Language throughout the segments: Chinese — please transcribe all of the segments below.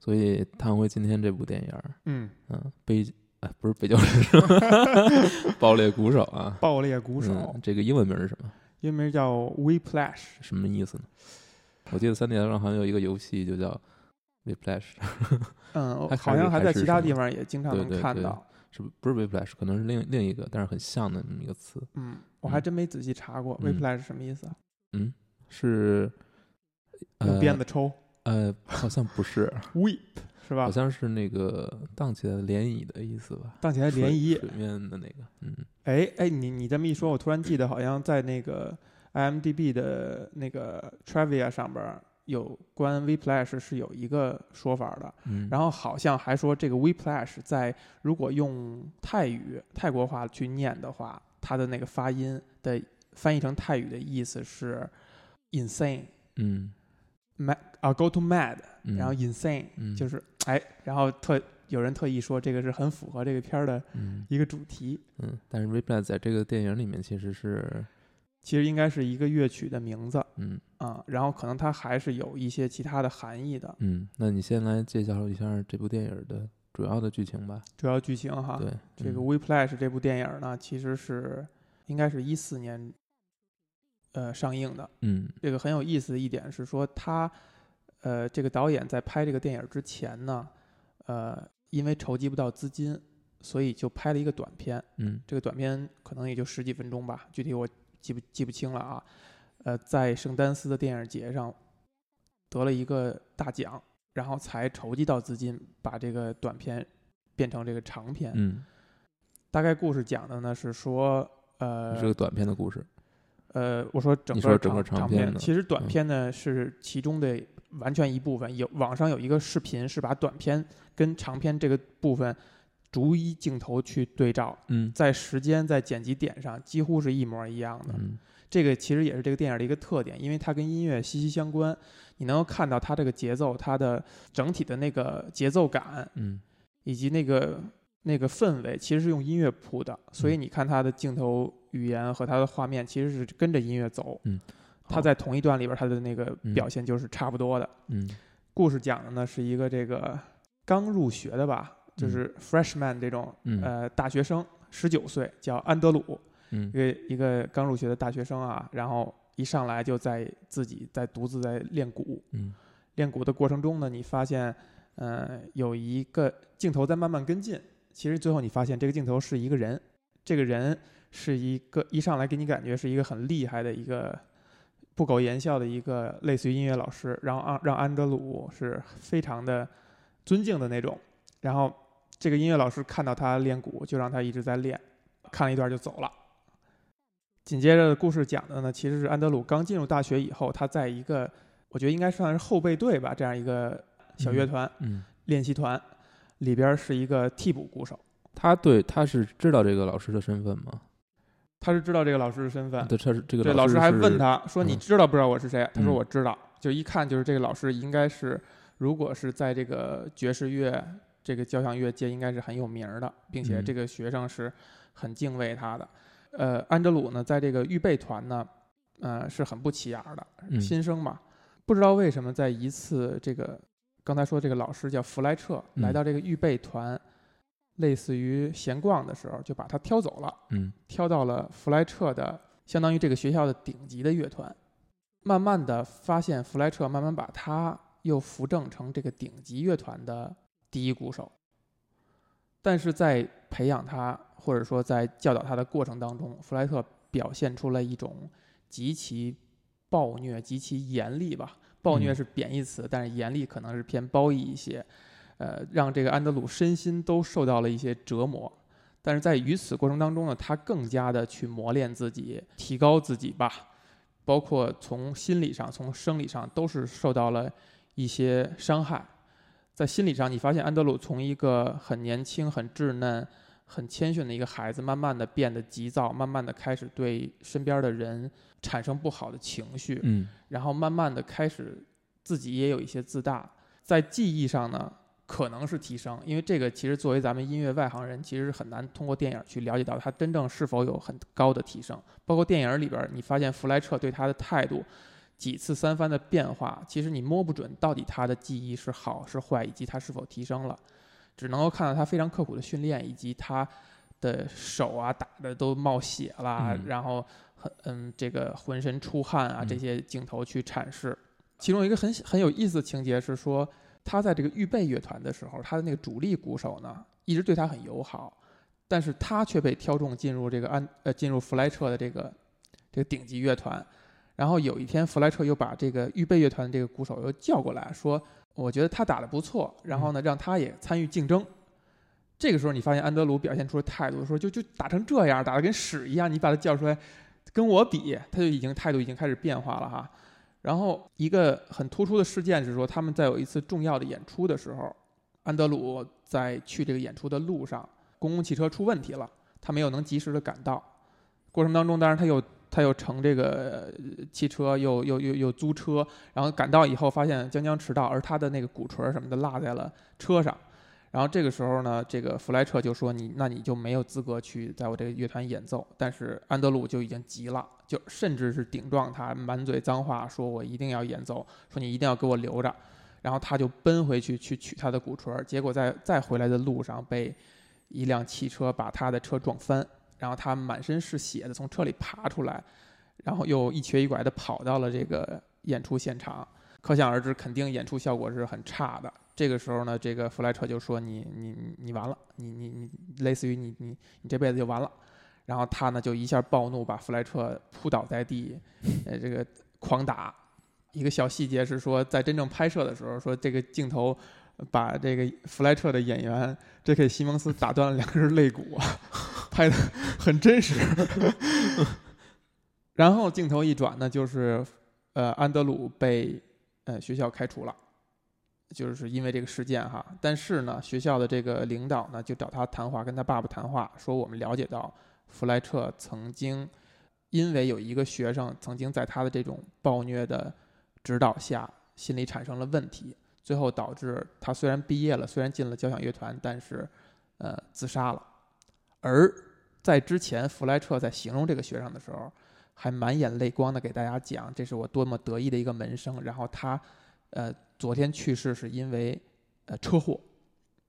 所以谈回今天这部电影儿，嗯，嗯，悲哎不是北郊人，爆裂鼓手啊，爆裂鼓手嗯，，这个英文名是什么？英文名叫 Whiplash，什么意思呢？我记得三 D 上好像有一个游戏就叫 Whiplash，嗯，好像还在其他地方也经常能对对对看到。是不不是 Whiplash，可能是另另一个，但是很像的那么一个词。嗯，我还嗯真没仔细查过嗯 Whiplash 是什么意思啊？嗯，是用呃鞭子抽呃，好像不是，，whip 是吧好？像是那个荡起来的涟漪的意思吧？荡起来涟漪。水面的那个，嗯哎哎，你你这么一说，我突然记得好像在那个 IMDB 的那个 trivia 上边有关 Whiplash 是有一个说法的，嗯，然后好像还说这个 Whiplash 在如果用泰语泰国话去念的话，它的那个发音的翻译成泰语的意思是 insane 嗯 mad 啊 go to mad，嗯，然后 insane 嗯就是哎，然后特有人特意说这个是很符合这个片儿的嗯一个主题，嗯，但是 Whiplash 在这个电影里面其实是其实应该是一个乐曲的名字嗯啊，然后可能它还是有一些其他的含义的。嗯，那你先来介绍一下这部电影的主要的剧情吧。主要剧情哈，对，这个嗯《Whiplash》这部电影呢，其实是应该是一四年呃上映的。嗯这个很有意思的一点是说，他呃这个导演在拍这个电影之前呢，呃因为筹集不到资金，所以就拍了一个短片。嗯这个短片可能也就十几分钟吧，具体我记不记不清了啊。呃，在圣丹斯的电影节上得了一个大奖，然后才筹集到资金，把这个短片变成这个长片。嗯，大概故事讲的呢是说，呃，是个短片的故事。呃，我说整个说整个长长长片的其实短嗯片呢是其中的完全一部分。有网上有一个视频是把短片跟长片这个部分逐一镜头去对照，嗯在时间在剪辑点上几乎是一模一样的。嗯这个其实也是这个电影的一个特点，因为它跟音乐息息相关。你能够看到它这个节奏，它的整体的那个节奏感，嗯以及那个那个氛围，其实是用音乐铺的。所以嗯你看它的镜头语言和他的画面，其实是跟着音乐走。嗯，它在同一段里边，他的那个嗯。表现就是差不多的。嗯。故事讲的呢是一个这个刚入学的吧，就嗯是 freshman 这种、嗯。呃大学生，十九岁，叫安德鲁。嗯。一个一个刚入学的大学生啊，然后一上来就在自己在独自在练鼓，嗯。练鼓的过程中呢，你发现，呃，有一个镜头在慢慢跟进，其实最后你发现这个镜头是一个人，这个人是一个一上来给你感觉是一个很厉害的一个不苟言笑的一个类似于音乐老师，然后让让安德鲁是非常的尊敬的那种，然后这个音乐老师看到他练鼓，就让他一直在练，看了一段就走了。紧接着故事讲的呢，其实是安德鲁刚进入大学以后，他在一个我觉得应该算是后备队吧，这样一个小乐团、嗯，练习团，里边是一个替补鼓手，他对他是知道这个老师的身份吗？他是知道这个老师的身份。对，他是这个对，老师师还问，他说：“你嗯知道不知道我是谁？”他说：“嗯我知道。”就一看就是这个老师应该是，如果是在这个爵士乐、这个交响乐界，应该是很有名儿的，并且嗯这个学生是很敬畏他的。呃，安德鲁呢，在这个预备团呢，呃，是很不起眼儿的，嗯新生嘛，不知道为什么在一次这个刚才说这个老师叫弗莱彻，嗯来到这个预备团，类似于闲逛的时候，就把他挑走了。嗯挑到了弗莱彻的，相当于这个学校的顶级的乐团。慢慢的发现，弗莱彻慢慢把他又扶正成这个顶级乐团的第一鼓手。但是在培养他或者说在教导他的过程当中，弗莱特表现出了一种极其暴虐、极其严厉吧。暴虐嗯是贬义词，但是严厉可能是偏褒义一些。呃，让这个安德鲁身心都受到了一些折磨。但是在于此过程当中呢，他更加的去磨练自己，提高自己吧，包括从心理上、从生理上都是受到了一些伤害。在心理上，你发现安德鲁从一个很年轻、很稚嫩、很谦逊的一个孩子，慢慢的变得急躁，慢慢的开始对身边的人产生不好的情绪，嗯然后慢慢的开始自己也有一些自大，在记忆上呢可能是提升，因为这个其实作为咱们音乐外行人，其实是很难通过电影去了解到他真正是否有很高的提升。包括电影里边儿，你发现弗莱彻对他的态度，几次三番的变化，其实你摸不准到底他的记忆是好是坏，以及他是否提升了，只能够看到他非常刻苦的训练，以及他的手啊打的都冒血啦，嗯然后很嗯这个浑身出汗啊嗯这些镜头去阐释。其中一个很很有意思的情节是说，他在这个预备乐团的时候，他的那个主力鼓手呢一直对他很友好，但是他却被挑中进入这个安呃进入弗莱彻的这个这个顶级乐团。然后有一天，弗莱彻又把这个预备乐团的这个鼓手又叫过来说：“我觉得他打得不错，然后呢，让他也参与竞争。”这个时候，你发现安德鲁表现出的态度说：“就就打成这样，打得跟屎一样，你把他叫出来跟我比，他就已经态度已经开始变化了哈。”然后一个很突出的事件是说，他们在有一次重要的演出的时候，安德鲁在去这个演出的路上，公共汽车出问题了，他没有能及时的赶到。过程当中，当然他又他又乘这个汽车，又又又又租车，然后赶到以后发现将将迟到，而他的那个鼓槌什么的落在了车上。然后这个时候呢，这个弗莱彻就说你那你就没有资格去在我这个乐团演奏。但是安德鲁就已经急了，就甚至是顶撞他，满嘴脏话，说我一定要演奏，说你一定要给我留着。然后他就奔回去去取他的鼓槌，结果在再回来的路上被一辆汽车把他的车撞翻，然后他满身是血的从车里爬出来，然后又一瘸一拐的跑到了这个演出现场。可想而知，肯定演出效果是很差的。这个时候呢，这个弗莱彻就说你：“你你你完了，你你你，类似于你你你这辈子就完了。”然后他呢就一下暴怒，把弗莱彻扑倒在地，呃，这个狂打。一个小细节是说，在真正拍摄的时候，说这个镜头把这个弗莱彻的演员 J.K. 西蒙斯打断了两根肋骨，拍的很真实。然后镜头一转呢，就是呃安德鲁被呃学校开除了，就是因为这个事件哈。但是呢，学校的这个领导呢就找他谈话，跟他爸爸谈话，说我们了解到弗莱彻曾经因为有一个学生曾经在他的这种暴虐的指导下，心理产生了问题，最后导致他虽然毕业了，虽然进了交响乐团，但是呃自杀了。而在之前，弗莱彻在形容这个学生的时候，还满眼泪光的给大家讲，这是我多么得意的一个门生。然后他，呃，昨天去世是因为呃车祸，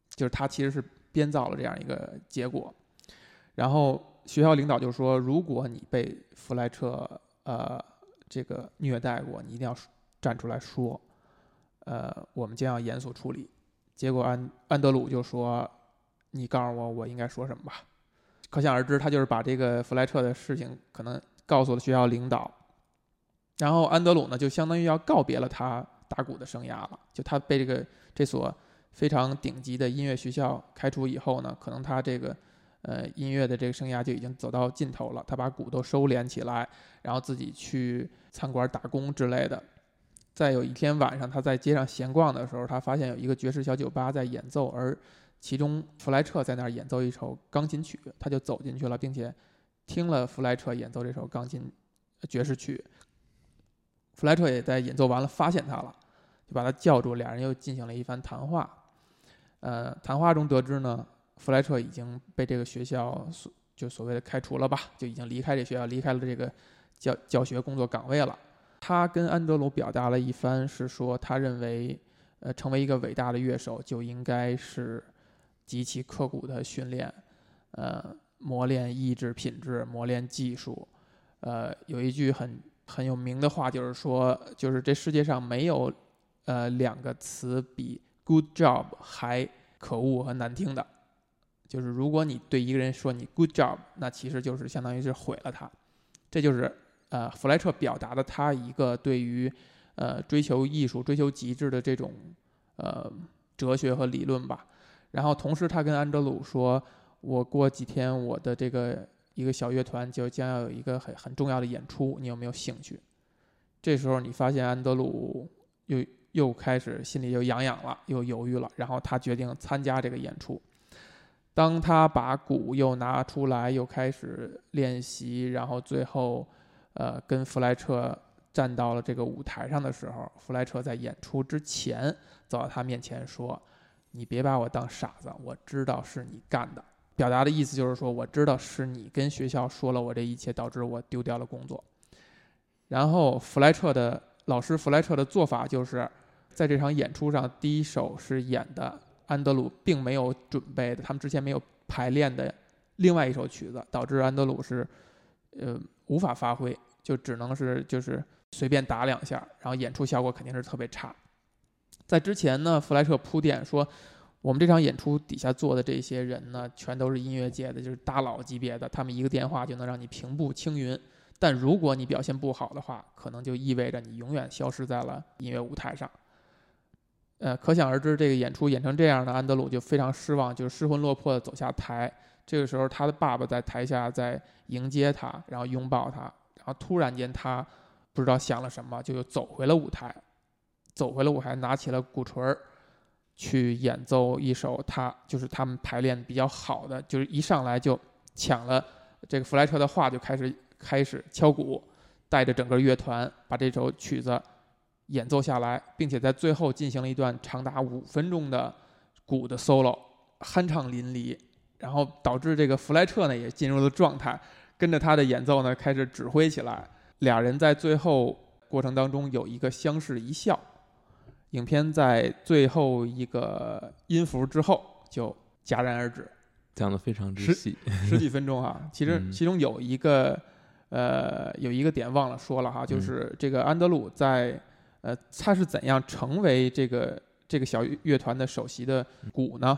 就是他其实是编造了这样一个结果。然后学校领导就说，如果你被弗莱彻呃这个虐待过，你一定要站出来说，呃，我们将要严肃处理。结果安安德鲁就说，你告诉我我应该说什么吧。可想而知，他就是把这个弗莱彻的事情可能告诉了学校领导，然后安德鲁呢，就相当于要告别了他打鼓的生涯了。就他被这个这所非常顶级的音乐学校开除以后呢，可能他这个呃音乐的这个生涯就已经走到尽头了。他把鼓都收敛起来，然后自己去餐馆打工之类的。再有一天晚上，他在街上闲逛的时候，他发现有一个爵士小酒吧在演奏，而其中弗莱彻在那儿演奏一首钢琴曲，他就走进去了，并且听了弗莱彻演奏这首钢琴爵士曲。弗莱彻也在演奏完了，发现他了，就把他叫住，俩人又进行了一番谈话。呃，谈话中得知呢，弗莱彻已经被这个学校所就所谓的开除了吧，就已经离开这学校，离开了这个教教学工作岗位了。他跟安德鲁表达了一番，是说他认为，呃，成为一个伟大的乐手就应该是极其刻苦的训练，呃，磨练意志品质，磨练技术。呃，有一句很很有名的话，就是说，就是这世界上没有呃两个词比 good job 还可恶和难听的。就是如果你对一个人说你 good job，那其实就是相当于是毁了他。这就是呃弗莱彻表达的他一个对于呃追求艺术、追求极致的这种呃哲学和理论吧。然后同时他跟安德鲁说，我过几天我的这个一个小乐团就将要有一个很很重要的演出，你有没有兴趣？这时候你发现安德鲁又又开始心里又痒痒了，又犹豫了，然后他决定参加这个演出。当他把鼓又拿出来，又开始练习，然后最后，呃，跟弗莱彻站到了这个舞台上的时候，弗莱彻在演出之前走到他面前说：“你别把我当傻子，我知道是你干的。”表达的意思就是说，我知道是你跟学校说了我这一切，导致我丢掉了工作。然后弗莱彻的老师弗莱彻的做法就是，在这场演出上，第一首是演的安德鲁并没有准备的，他们之前没有排练的另外一首曲子，导致安德鲁是呃无法发挥，就只能是就是随便打两下，然后演出效果肯定是特别差。在之前呢，弗莱彻铺垫说，我们这场演出底下坐的这些人呢，全都是音乐界的，就是大佬级别的，他们一个电话就能让你平步青云。但如果你表现不好的话，可能就意味着你永远消失在了音乐舞台上。呃，可想而知，这个演出演成这样的，安德鲁就非常失望，就失魂落魄的走下台。这个时候，他的爸爸在台下在迎接他，然后拥抱他，然后突然间他不知道想了什么，就又走回了舞台，走回了舞台，拿起了鼓槌儿，去演奏一首他就是他们排练比较好的，就是一上来就抢了这个弗莱彻的话，就开始开始敲鼓，带着整个乐团把这首曲子演奏下来，并且在最后进行了一段长达五分钟的鼓的 solo，酣畅淋漓，然后导致这个弗莱彻呢也进入了状态，跟着他的演奏呢开始指挥起来。俩人在最后过程当中有一个相视一笑。影片在最后一个音符之后就戛然而止，讲的非常之是细，十几分钟哈。其实嗯其中有一个呃有一个点忘了说了哈，就是这个安德鲁在呃他是怎样成为这个这个小乐团的首席的鼓呢？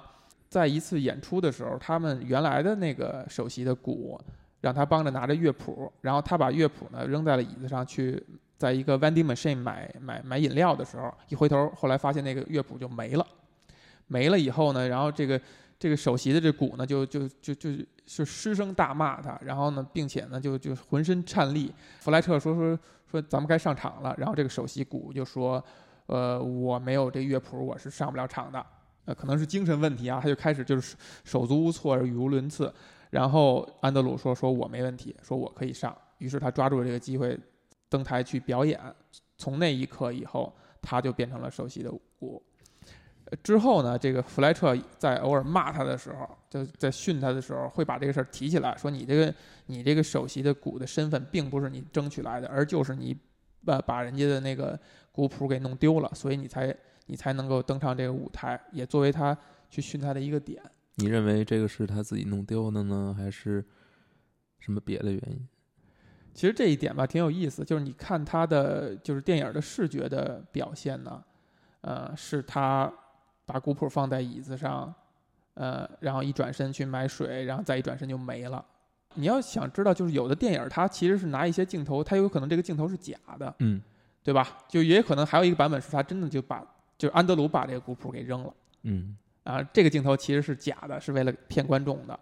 在一次演出的时候，他们原来的那个首席的鼓让他帮着拿着乐谱，然后他把乐谱呢扔在了椅子上去，在一个 vending machine 买买买饮料的时候，一回头，后来发现那个乐谱就没了，没了以后呢，然后这个这个首席的这鼓呢，就就就就就失声大骂他，然后呢，并且呢，就就浑身颤栗。弗莱彻说说说咱们该上场了，然后这个首席鼓就说，呃，我没有这乐谱，我是上不了场的。呃，可能是精神问题啊，他就开始就是手足无措，语无伦次。然后安德鲁说：“说我没问题，说我可以上。”于是他抓住了这个机会，登台去表演。从那一刻以后，他就变成了首席的鼓。呃之后呢，这个弗莱彻在偶尔骂他的时候，就在训他的时候，会把这个事儿提起来，说你这个你这个首席的鼓的身份，并不是你争取来的，而就是你把把人家的那个鼓谱给弄丢了，所以你才你才能够登上这个舞台，也作为他去训他的一个点。你认为这个是他自己弄丢的呢，还是什么别的原因？其实这一点吧挺有意思，就是你看他的就是电影的视觉的表现呢，呃，是他把鼓谱放在椅子上，呃，然后一转身去买水，然后再一转身就没了。你要想知道，就是有的电影它其实是拿一些镜头，它有可能这个镜头是假的，嗯对吧？就也可能还有一个版本是他真的就把就是安德鲁把这个鼓谱给扔了。嗯啊，这个镜头其实是假的，是为了骗观众的。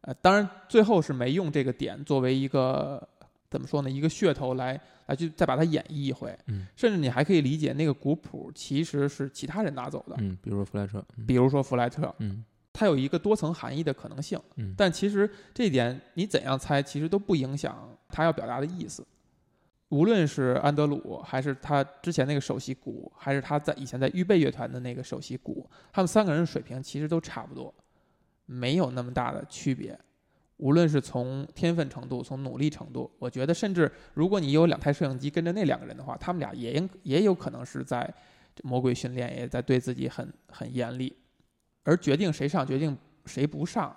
呃，当然最后是没用这个点作为一个怎么说呢，一个噱头来来去再把它演绎一回。嗯甚至你还可以理解那个鼓谱其实是其他人拿走的，嗯，比如说弗莱彻，嗯比如说弗莱彻，嗯它有一个多层含义的可能性。嗯但其实这一点你怎样猜，其实都不影响他要表达的意思。无论是安德鲁，还是他之前那个首席鼓，还是他在以前在预备乐团的那个首席鼓，他们三个人的水平其实都差不多，没有那么大的区别。无论是从天分程度，从努力程度，我觉得甚至如果你有两台摄影机跟着那两个人的话，他们俩也应也有可能是在魔鬼训练，也在对自己很很严厉。而决定谁上，决定谁不上，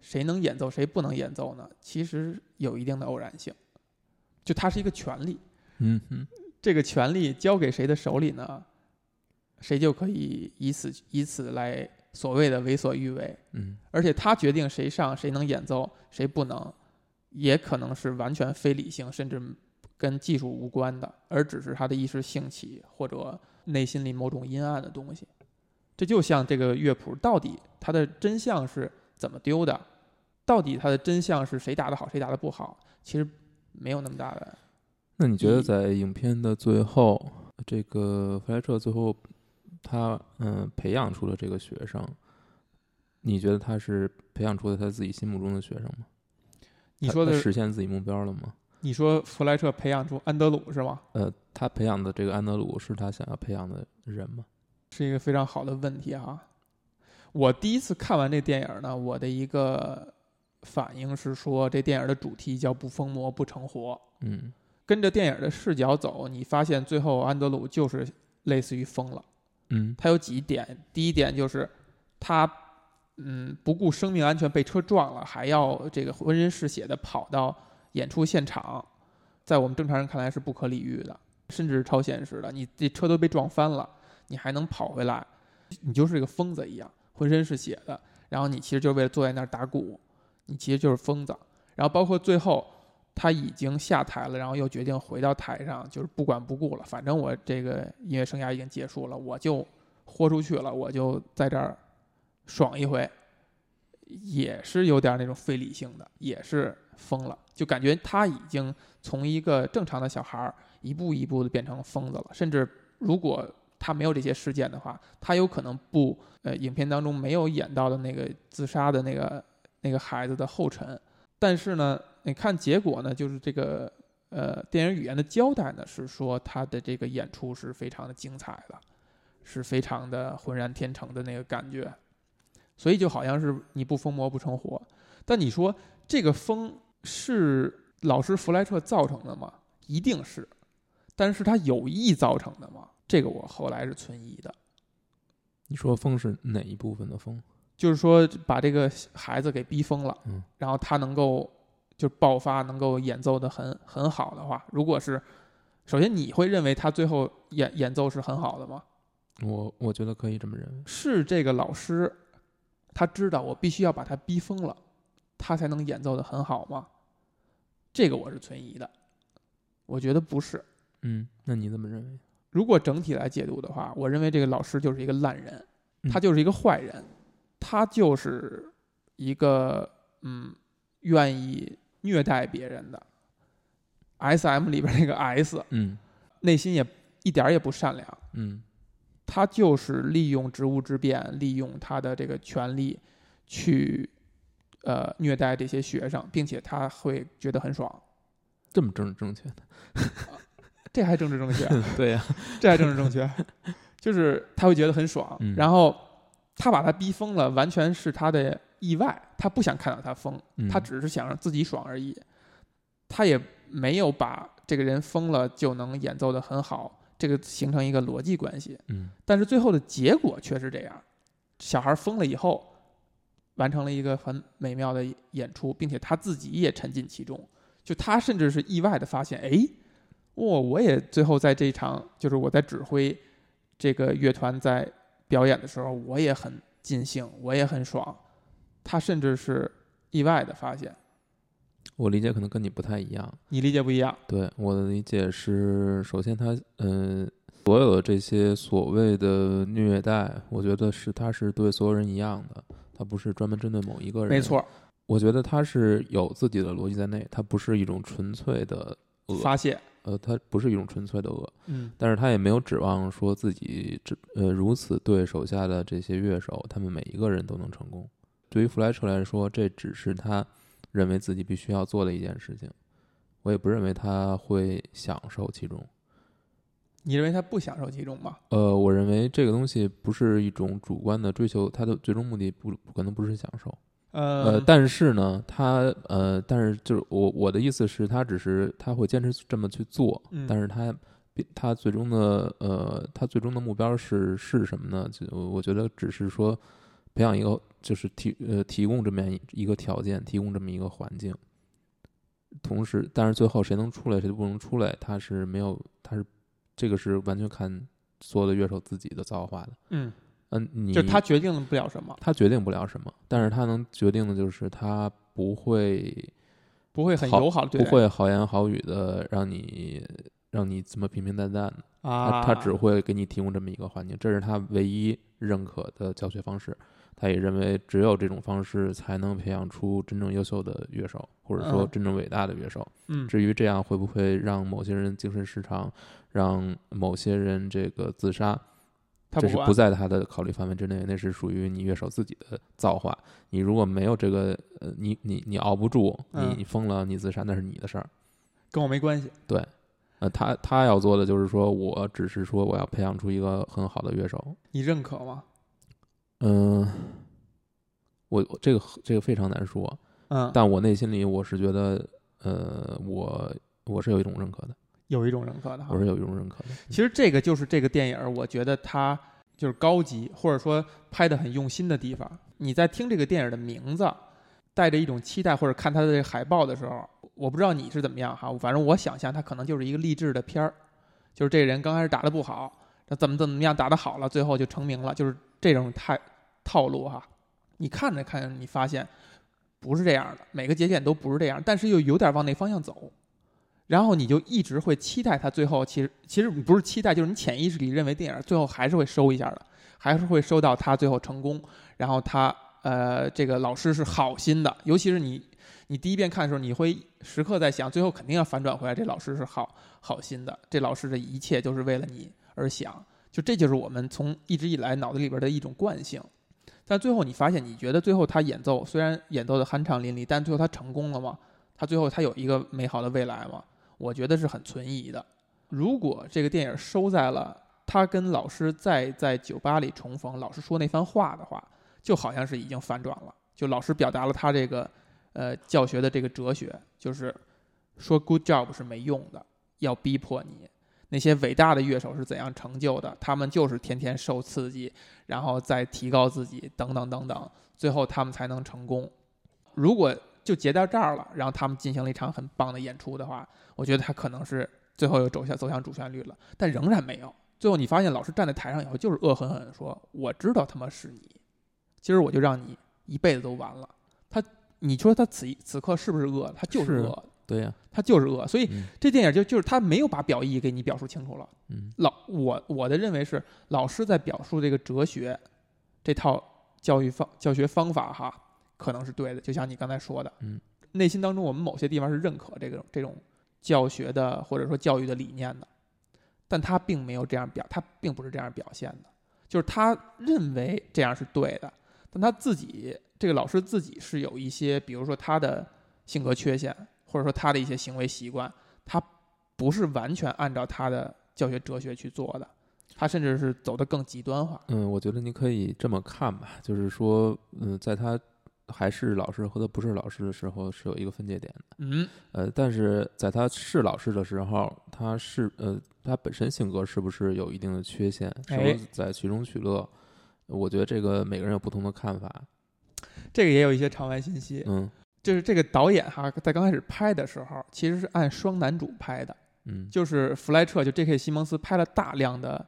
谁能演奏，谁不能演奏呢？其实有一定的偶然性，就它是一个权利，嗯嗯这个权利交给谁的手里呢？谁就可以以此以此来所谓的为所欲为，嗯而且他决定谁上，谁能演奏，谁不能，也可能是完全非理性，甚至跟技术无关的，而只是他的一时兴起或者内心里某种阴暗的东西。这就像这个乐谱，到底它的真相是怎么丢的？到底它的真相是谁打的好，谁打的不好？其实没有那么大的。那你觉得在影片的最后，这个弗莱彻最后他嗯培养出了这个学生，你觉得他是培养出了他自己心目中的学生吗？你说的，实现自己目标了吗？你说弗莱彻培养出安德鲁是吗？呃，他培养的这个安德鲁是他想要培养的人吗？是一个非常好的问题哈。我第一次看完这电影呢，我的一个反应是说，这电影的主题叫“不疯魔不成活嗯”，跟着电影的视角走，你发现最后安德鲁就是类似于疯了。嗯他有几点，第一点就是他嗯不顾生命安全被车撞了，还要这个浑身是血的跑到演出现场，在我们正常人看来是不可理喻的，甚至是超现实的。你这车都被撞翻了，你还能跑回来，你就是个疯子一样，浑身是血的。然后你其实就是为了坐在那儿打鼓，你其实就是疯子。然后包括最后他已经下台了，然后又决定回到台上，就是不管不顾了，反正我这个音乐生涯已经结束了，我就豁出去了，我就在这儿爽一回，也是有点那种非理性的，也是疯了，就感觉他已经从一个正常的小孩儿一步一步的变成疯子了，甚至如果他没有这些事件的话，他有可能不呃影片当中没有演到的那个自杀的那个那个孩子的后尘，但是呢，你看结果呢，就是这个呃电影语言的交代呢是说他的这个演出是非常的精彩的，是非常的浑然天成的那个感觉，所以就好像是你不疯魔不成活。但你说这个疯是老师弗莱彻造成的吗？一定是，但是他有意造成的吗？这个我后来是存疑的。你说疯是哪一部分的疯？就是说把这个孩子给逼疯了，嗯然后他能够就爆发，能够演奏的很很好的话，如果是首先你会认为他最后演演奏是很好的吗？我我觉得可以这么认为。是这个老师他知道我必须要把他逼疯了，他才能演奏的很好吗？这个我是存疑的，我觉得不是。嗯，那你怎么认为？如果整体来解读的话，我认为这个老师就是一个烂人，嗯他就是一个坏人，他就是一个嗯愿意虐待别人的。S M 里边那个 S 嗯内心也一点儿也不善良，嗯他就是利用职务之便，利用他的这个权利去呃虐待这些学生，并且他会觉得很爽。这么政治正确的？这还政治正确？对呀、这还政治正确，就是他会觉得很爽，嗯然后他把他逼疯了，完全是他的意外，他不想看到他疯，嗯。他只是想让自己爽而已，他也没有把这个人疯了就能演奏的很好，这个形成一个逻辑关系，嗯。但是最后的结果却是这样，小孩疯了以后，完成了一个很美妙的演出，并且他自己也沉浸其中，就他甚至是意外的发现，哎，哇、我也最后在这场，就是我在指挥这个乐团在表演的时候，我也很尽兴，我也很爽，他甚至是意外的发现，我理解可能跟你不太一样。你理解不一样，对我的理解是，首先他嗯、呃所有的这些所谓的虐待，我觉得是他是对所有人一样的，他不是专门针对某一个人。没，错，我觉得他是有自己的逻辑在内，他不是一种纯粹的恶，发泄，呃，他不是一种纯粹的恶，嗯但是他也没有指望说自己这呃如此对手下的这些乐手，他们每一个人都能成功。对于弗莱彻来说，这只是他认为自己必须要做的一件事情，我也不认为他会享受其中。你认为他不享受其中吗？呃，我认为这个东西不是一种主观的追求，他的最终目的不可能不是享受。呃，呃，但是呢，他呃，但是就是我我的意思是，他只是他会坚持这么去做，嗯但是他比他最终的呃，他最终的目标是是什么呢？就我我觉得只是说培养一个，就是提呃提供这么样一个条件，提供这么一个环境。同时，但是最后谁能出来，谁不能出来，他是没有，他是这个是完全看所有的乐手自己的造化的。嗯，嗯，你就他决定不了什么，他决定不了什么，但是他能决定的就是他不会不会很友好的对待不会好言好语的让你让你这么平平淡淡的，啊，他他只会给你提供这么一个环境，这是他唯一认可的教学方式。他也认为只有这种方式才能培养出真正优秀的乐手，或者说嗯。真正伟大的乐手。嗯。至于这样会不会让某些人精神失常，让某些人这个自杀，这是不在他的考虑范围之内，那是属于你乐手自己的造化。你如果没有这个，呃，你你你熬不住，嗯你你疯了，你自杀，那是你的事儿。跟我没关系。对呃，他他要做的就是说，我只是说我要培养出一个很好的乐手。你认可吗？嗯，我我这个这个非常难说，嗯，但我内心里我是觉得，呃，我我是有一种认可的。有一种认可的哈我。是有一种认可的。其实这个就是这个电影儿，我觉得它就是高级，或者说拍的很用心的地方。你在听这个电影的名字，带着一种期待，或者看它的这个海报的时候，我不知道你是怎么样哈，反正我想象它可能就是一个励志的片儿，就是这个人刚开始打的不好，那怎么怎么样打得好了，最后就成名了，就是这种太套路哈。你看着看着，你发现不是这样的，每个节点都不是这样，但是又有点往那方向走。然后你就一直会期待他最后，其实其实不是期待，就是你潜意识里认为电影最后还是会收一下的，还是会收到他最后成功，然后他呃这个老师是好心的，尤其是你你第一遍看的时候，你会时刻在想，最后肯定要反转回来，这老师是好好心的，这老师的一切就是为了你而想，就这就是我们从一直以来脑子里边的一种惯性。但最后你发现，你觉得最后他演奏虽然演奏的酣畅淋漓，但最后他成功了吗？他最后他有一个美好的未来吗？我觉得是很存疑的。如果这个电影收在了他跟老师再在酒吧里重逢，老师说那番话的话，就好像是已经反转了。就老师表达了他这个呃教学的这个哲学，就是说 good job 是没用的，要逼迫你。那些伟大的乐手是怎样成就的？他们就是天天受刺激，然后再提高自己，等等等等，最后他们才能成功。如果就结到这儿了，然后他们进行了一场很棒的演出的话，我觉得他可能是最后又走向走向主旋律了，但仍然没有。最后你发现老师站在台上以后，就是恶狠狠地说：“我知道他妈是你，今儿我就让你一辈子都完了。”他，你说他此一此刻是不是恶？他就是是恶的，对呀、他就是恶。所以嗯这电影就就是他没有把表意给你表述清楚了。嗯老我我的认为是老师在表述这个哲学，这套教育方教学方法哈，可能是对的，就像你刚才说的，嗯，内心当中我们某些地方是认可这个这种教学的或者说教育的理念的，但他并没有这样表，他并不是这样表现的，就是他认为这样是对的，但他自己这个老师自己是有一些，比如说他的性格缺陷，或者说他的一些行为习惯，他不是完全按照他的教学哲学去做的，他甚至是走得更极端化。嗯，我觉得你可以这么看吧，就是说，嗯，在他还是老师和他不是老师的时候是有一个分界点的，嗯，呃，但是在他是老师的时候，他是呃，他本身性格是不是有一定的缺陷，是不是在其中取乐？我觉得这个每个人有不同的看法，这个也有一些场外信息，嗯就是这个导演哈，在刚开始拍的时候，其实是按双男主拍的，嗯，就是弗莱彻就 J.K. 西蒙斯拍了大量的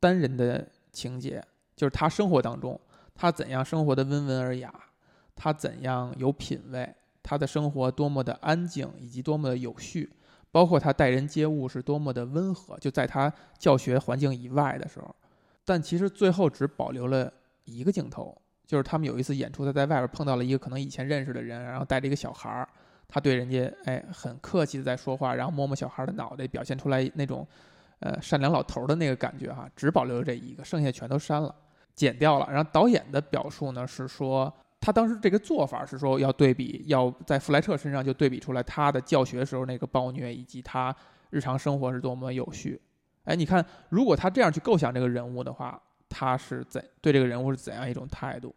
单人的情节，就是他生活当中他怎样生活的温文尔雅，他怎样有品位，他的生活多么的安静，以及多么的有序，包括他待人接物是多么的温和，就在他教学环境以外的时候，但其实最后只保留了一个镜头，就是他们有一次演出，他在外边碰到了一个可能以前认识的人，然后带着一个小孩儿，他对人家哎很客气的在说话，然后摸摸小孩的脑袋，表现出来那种呃善良老头的那个感觉哈，只保留了这一个，剩下全都删了，剪掉了。然后导演的表述呢是说，他当时这个做法是说要对比，要在弗莱彻身上就对比出来他的教学时候那个暴虐，以及他日常生活是多么有序。哎，你看，如果他这样去构想这个人物的话，他是怎对这个人物是怎样一种态度？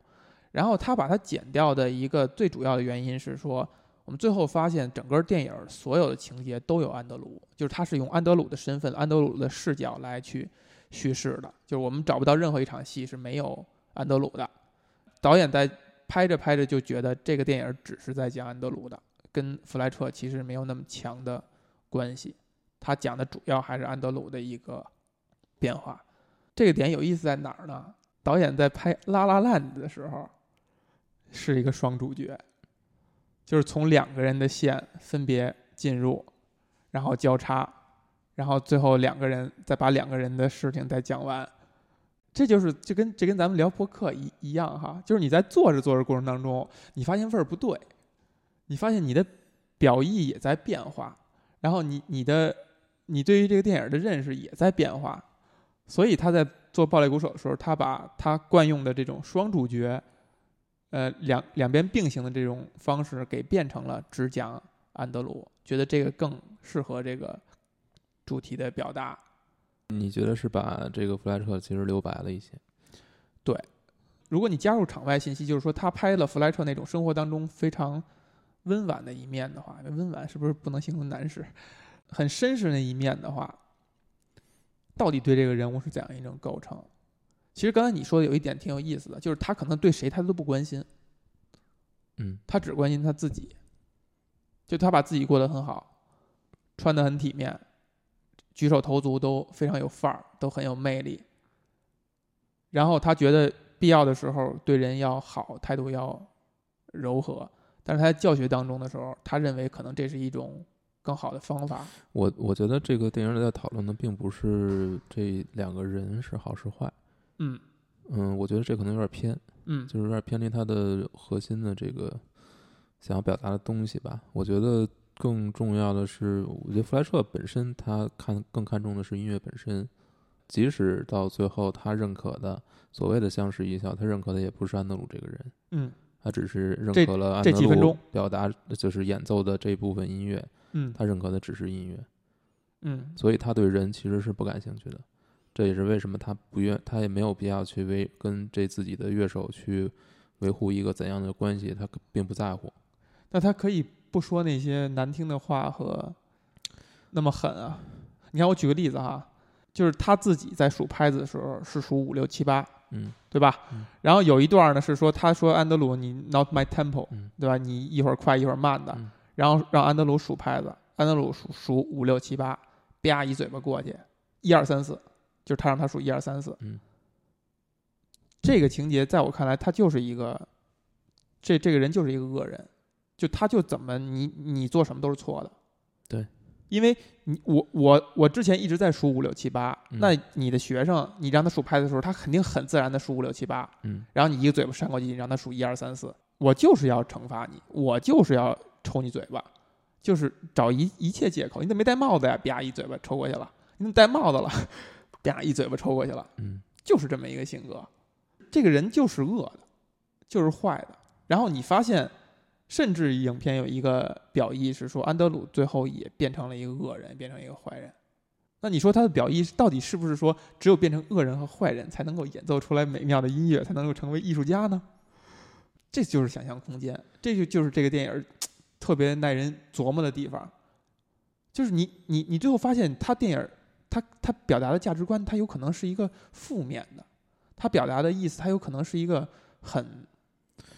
然后他把它剪掉的一个最主要的原因是说，我们最后发现整个电影所有的情节都有安德鲁，就是他是用安德鲁的身份、安德鲁的视角来去叙事的，就是我们找不到任何一场戏是没有安德鲁的。导演在拍着拍着就觉得这个电影只是在讲安德鲁的，跟弗莱彻其实没有那么强的关系。他讲的主要还是安德鲁的一个变化。这个点有意思在哪儿呢？导演在拍《拉拉烂》的时候，是一个双主角，就是从两个人的线分别进入，然后交叉，然后最后两个人再把两个人的事情再讲完。这就是就跟这跟咱们聊播客一一样哈，就是你在做着做着过程当中，你发现味儿不对，你发现你的表意也在变化，然后你你的你对于这个电影的认识也在变化，所以他在做《暴力鼓手》的时候，他把他惯用的这种双主角，呃两两边并行的这种方式给变成了只讲安德鲁，觉得这个更适合这个主题的表达。你觉得是把这个弗莱彻其实留白了一些？对如果你加入场外信息，就是说他拍了弗莱彻那种生活当中非常温婉的一面的话，温婉是不是不能形容男士？很绅士那一面的话，到底对这个人物是怎样一种构成？其实刚才你说的有一点挺有意思的，就是他可能对谁他都不关心，嗯他只关心他自己，就他把自己过得很好，穿得很体面，举手投足都非常有范儿，都很有魅力。然后他觉得必要的时候对人要好，态度要柔和，但是他在教学当中的时候，他认为可能这是一种更好的方法。我我觉得这个电影里在讨论的并不是这两个人是好是坏，嗯嗯，我觉得这可能有点偏，嗯就是有点偏离他的核心的这个想要表达的东西吧。我觉得更重要的是，我觉得弗莱彻本身他看更看重的是音乐本身，即使到最后他认可的所谓的相视一笑，他认可的也不是安德鲁这个人，嗯他只是认可了安德鲁表达就是演奏的这部分音乐，嗯他认可的只是音乐。嗯所以他对人其实是不感兴趣的。这也是为什么他不愿，他也没有必要去为跟这自己的乐手去维护一个怎样的关系，他并不在乎。那他可以不说那些难听的话和那么狠啊。你看，我举个例子哈，就是他自己在数拍子的时候是数五六七八，嗯对吧？嗯然后有一段呢是说，他说安德鲁你 not my tempo，、嗯对吧？你一会儿快一会儿慢的，嗯然后让安德鲁数拍子，安德鲁数数五六七八，啪一嘴巴过去，一二三四，就是他让他数一二三四。嗯这个情节在我看来，他就是一个，这这个人就是一个恶人，就他就怎么你你做什么都是错的。对，因为你我我我之前一直在数五六七八，嗯那你的学生你让他数拍子的时候，他肯定很自然的数五六七八，嗯然后你一个嘴巴扇过去，你让他数一二三四，我就是要惩罚你，我就是要抽你嘴巴，就是找一一切借口。你怎么没戴帽子呀？啪一嘴巴抽过去了。你怎么戴帽子了？啪一嘴巴抽过去了。嗯就是这么一个性格。这个人就是恶的，就是坏的。然后你发现，甚至影片有一个表意是说，安德鲁最后也变成了一个恶人，变成一个坏人。那你说他的表意到底是不是说，只有变成恶人和坏人才能够演奏出来美妙的音乐，才能够成为艺术家呢？这就是想象空间，这就就是这个电影 特别耐人琢磨的地方。就是你你你最后发现，他电影他他表达的价值观，他有可能是一个负面的，他表达的意思，他有可能是一个很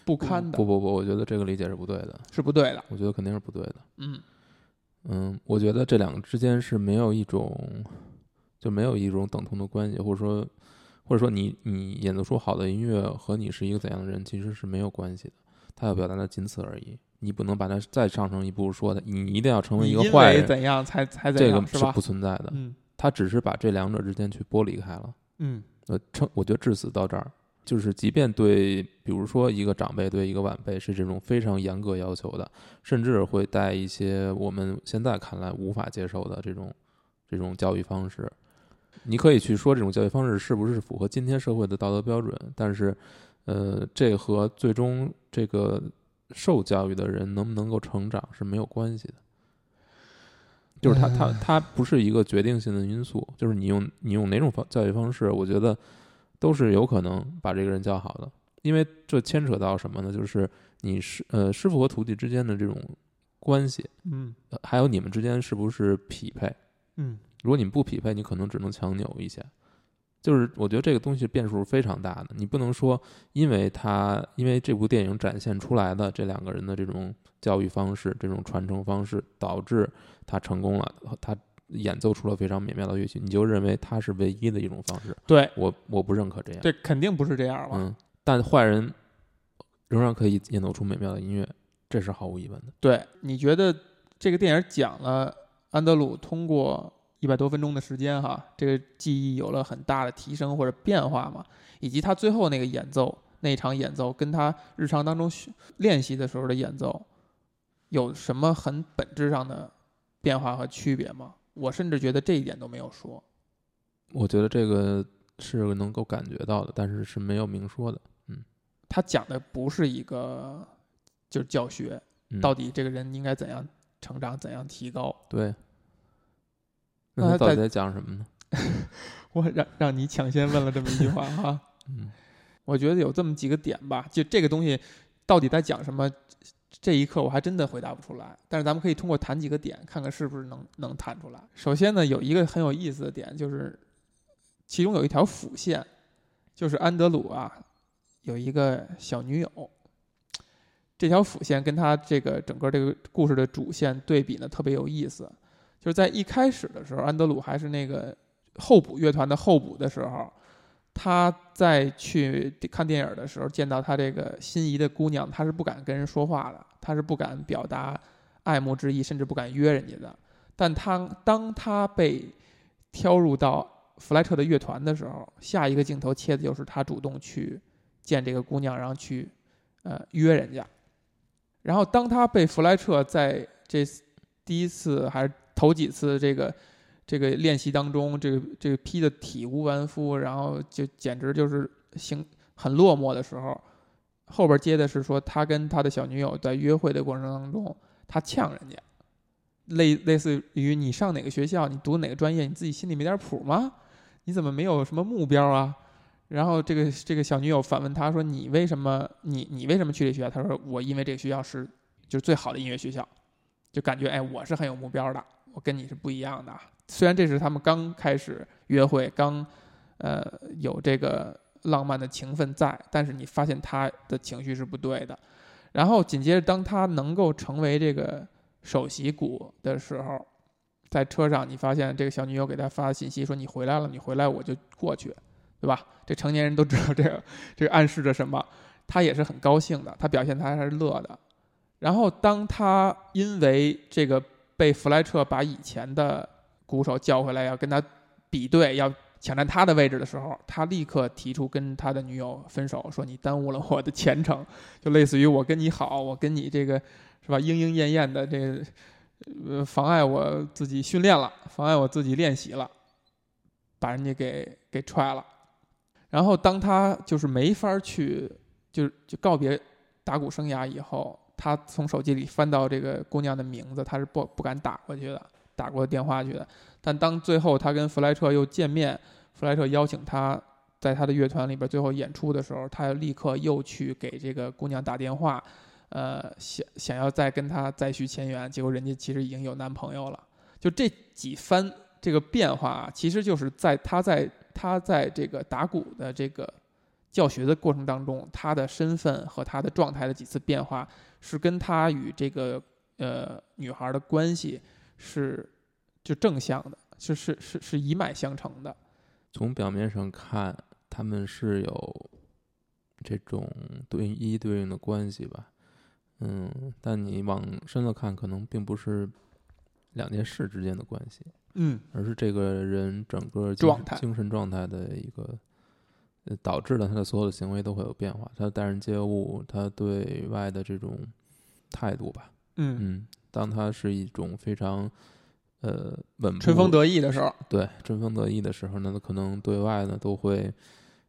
不堪的，不不不，我觉得这个理解是不对的，是不对的。我觉得肯定是不对的。嗯嗯，我觉得这两个之间是没有一种，就没有一种等同的关系，或者说，或者说你你演奏出好的音乐和你是一个怎样的人其实是没有关系的，他要表达的仅此而已。你不能把它再上升一步说的，你一定要成为一个坏人，怎样才才怎样，这个是不？存在的。嗯他只是把这两者之间去剥离开了。嗯呃，称我觉得至此到这儿，就是即便对，比如说一个长辈对一个晚辈是这种非常严格要求的，甚至会带一些我们现在看来无法接受的这种这种教育方式。你可以去说这种教育方式是不是符合今天社会的道德标准，但是，呃，这和最终这个受教育的人能不能够成长是没有关系的。就是他他他不是一个决定性的因素，就是你用你用哪种方教育方式，我觉得都是有可能把这个人教好的，因为这牵扯到什么呢？就是你师呃师傅和徒弟之间的这种关系，嗯呃还有你们之间是不是匹配？嗯如果你们不匹配，你可能只能强扭一下。就是我觉得这个东西变数非常大的，你不能说因为他因为这部电影展现出来的这两个人的这种教育方式、这种传承方式，导致他成功了，他演奏出了非常美妙的乐曲，你就认为它是唯一的一种方式。对我我不认可这样。对肯定不是这样了。嗯，但坏人仍然可以演奏出美妙的音乐，这是毫无疑问的。对，你觉得这个电影讲了安德鲁通过一百多分钟的时间哈，这个记忆有了很大的提升或者变化吗？以及他最后那个演奏那一场演奏，跟他日常当中学练习的时候的演奏有什么很本质上的变化和区别吗？我甚至觉得这一点都没有说。我觉得这个是能够感觉到的，但是是没有明说的。嗯他讲的不是一个就是教学，嗯、到底这个人应该怎样成长，怎样提高。对，那他在那他到底在讲什么呢？我让让你抢先问了这么一句话哈。嗯我觉得有这么几个点吧，就这个东西到底在讲什么，这一刻我还真的回答不出来。但是咱们可以通过谈几个点，看看是不是能能谈出来。首先呢，有一个很有意思的点，就是其中有一条辅线，就是安德鲁啊有一个小女友。这条辅线跟他这个整个这个故事的主线对比呢，特别有意思。就是在一开始的时候，安德鲁还是那个候补乐团的候补的时候，他在去看电影的时候见到他这个心仪的姑娘，他是不敢跟人说话的，他是不敢表达爱慕之意，甚至不敢约人家的。但他当他被挑入到弗莱彻的乐团的时候，下一个镜头切的就是他主动去见这个姑娘，然后去呃约人家。然后当他被弗莱彻在这第一次还是头几次这个这个练习当中，这个这个劈的体无完肤，然后就简直就是行很落寞的时候，后边接的是说他跟他的小女友在约会的过程当中，他呛人家，类类似于你上哪个学校，你读哪个专业，你自己心里没点谱吗？你怎么没有什么目标啊？然后这个这个小女友反问他说：“你为什么你你为什么去这学校？”他说：“我因为这个学校是就是最好的音乐学校，就感觉哎我是很有目标的，我跟你是不一样的。虽然这是他们刚开始约会，刚呃有这个浪漫的情分在，但是你发现他的情绪是不对的。然后紧接着当他能够成为这个首席鼓的时候，在车上你发现这个小女友给他发信息说：“你回来了，你回来我就过去。”对吧？这成年人都知道这个，这个暗示着什么？他也是很高兴的，他表现他还是乐的。然后当他因为这个被弗莱彻把以前的鼓手叫回来，要跟他比对，要抢占他的位置的时候，他立刻提出跟他的女友分手，说你耽误了我的前程，就类似于我跟你好，我跟你这个是吧？莺莺燕燕的，这个呃妨碍我自己训练了，妨碍我自己练习了，把人家给给踹了。然后，当他就是没法去，就就告别打鼓生涯以后，他从手机里翻到这个姑娘的名字，他是不不敢打过去的，打过电话去的。但当最后他跟弗莱彻又见面，弗莱彻邀请他在他的乐团里边最后演出的时候，他立刻又去给这个姑娘打电话，呃，想想要再跟他再续前缘，结果人家其实已经有男朋友了。就这几番这个变化，其实就是在他在。他在这个打鼓的这个教学的过程当中，他的身份和他的状态的几次变化，是跟他与这个呃女孩的关系是就正向的，是是是是一脉相承的。从表面上看，他们是有这种对一对应的关系吧，嗯，但你往深了看，可能并不是两件事之间的关系。嗯，而是这个人整个状态、精神状态的一个，呃，导致了他的所有的行为都会有变化。他待人接物，他对外的这种态度吧，嗯嗯，当他是一种非常呃稳、春风得意的时候，对，春风得意的时候呢，他可能对外呢都会，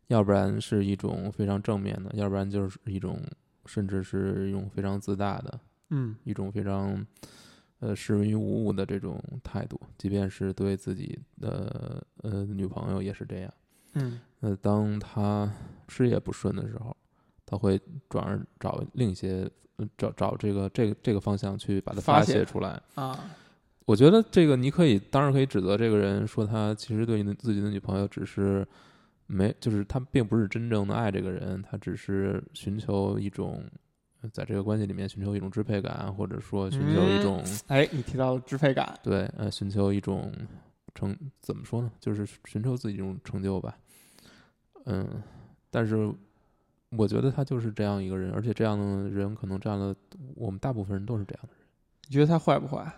要不然是一种非常正面的，要不然就是一种甚至是一种非常自大的，嗯，一种非常。呃，视人于无物的这种态度，即便是对自己的呃女朋友也是这样。嗯，呃，当他事业不顺的时候，他会转而找另一些找找这个这个这个方向去把它发泄出来啊。我觉得这个你可以，当然可以指责这个人说他其实对自己的女朋友只是没，就是他并不是真正的爱这个人，他只是寻求一种。在这个关系里面寻求一种支配感，或者说寻求一种……哎，你提到了支配感，对，呃，寻求一种成怎么说呢？就是寻求自己一种成就吧。嗯，但是我觉得他就是这样一个人，而且这样的人可能占了我们大部分人都是这样的人。你觉得他坏不坏？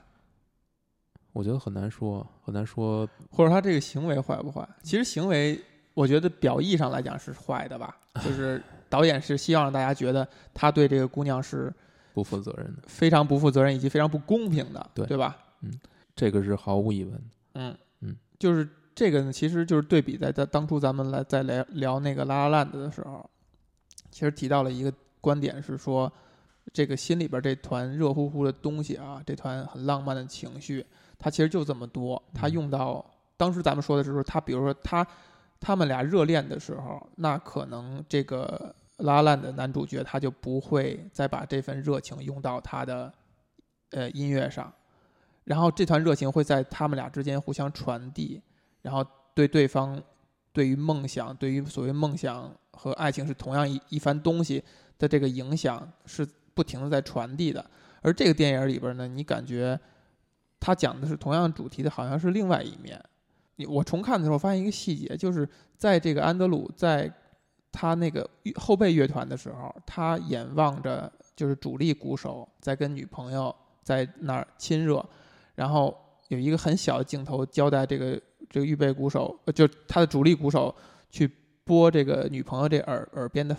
我觉得很难说，很难说，或者他这个行为坏不坏？其实行为，我觉得表意上来讲是坏的吧，就是。导演是希望让大家觉得他对这个姑娘是不负责任的，非常不负责任以及非常不公平的，对对吧？嗯，这个是毫无疑问。嗯嗯，就是这个呢，其实就是对比在在当初咱们来在聊聊那个拉拉烂的时候，其实提到了一个观点是说，这个心里边这团热乎乎的东西啊，这团很浪漫的情绪，它其实就这么多。它用到当时咱们说的是说，他比如说他他们俩热恋的时候，那可能这个。拉烂的男主角他就不会再把这份热情用到他的呃音乐上，然后这团热情会在他们俩之间互相传递，然后对对方对于梦想，对于所谓梦想和爱情是同样一一番东西的这个影响是不停的在传递的。而这个电影里边呢，你感觉他讲的是同样主题的，好像是另外一面。你我重看的时候发现一个细节，就是在这个安德鲁在他那个后备乐团的时候，他眼望着就是主力鼓手在跟女朋友在那儿亲热，然后有一个很小的镜头交代这个这个预备鼓手，呃，就他的主力鼓手去拨这个女朋友这耳耳边的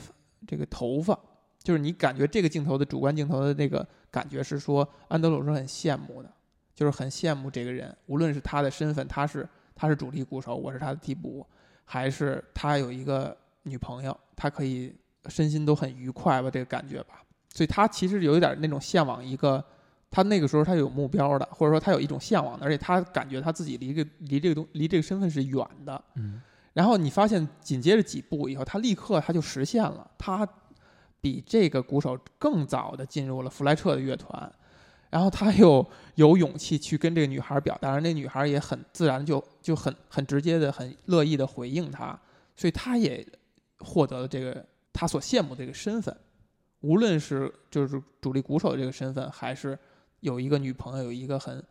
这个头发，就是你感觉这个镜头的主观镜头的那个感觉是说安德鲁是很羡慕的，就是很羡慕这个人，无论是他的身份，他是他是主力鼓手，我是他的替补，还是他有一个女朋友，他可以身心都很愉快吧，这个感觉吧。所以他其实有一点那种向往一个，他那个时候他有目标的，或者说他有一种向往的，而且他感觉他自己离这个离这个东离这个身份是远的。嗯然后你发现紧接着几步以后，他立刻他就实现了，他比这个鼓手更早的进入了弗莱彻的乐团，然后他又有勇气去跟这个女孩表达，而那女孩也很自然就就很很直接的、很乐意的回应他，所以他也获得了这个他所羡慕的这个身份，无论是就是主力鼓手的这个身份，还是有一个女朋友，有一个很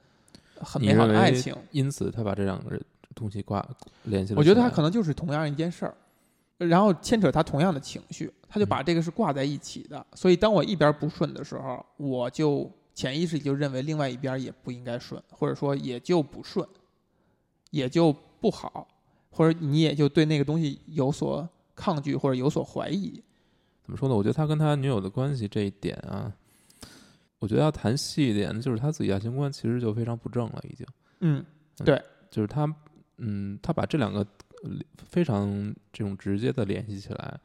很美好的爱情，因此他把这两个东西挂联系。我觉得他可能就是同样一件事儿，然后牵扯他同样的情绪，他就把嗯这个是挂在一起的。所以当我一边不顺的时候，我就潜意识里就认为另外一边也不应该顺，或者说也就不顺，也就不好，或者你也就对那个东西有所抗拒或者有所怀疑。怎么说呢？我觉得他跟他女友的关系这一点啊，我觉得要谈细一点，就是他自己爱情观其实就非常不正了，已经。嗯，对就是他，嗯，他把这两个呃非常这种直接的联系起来，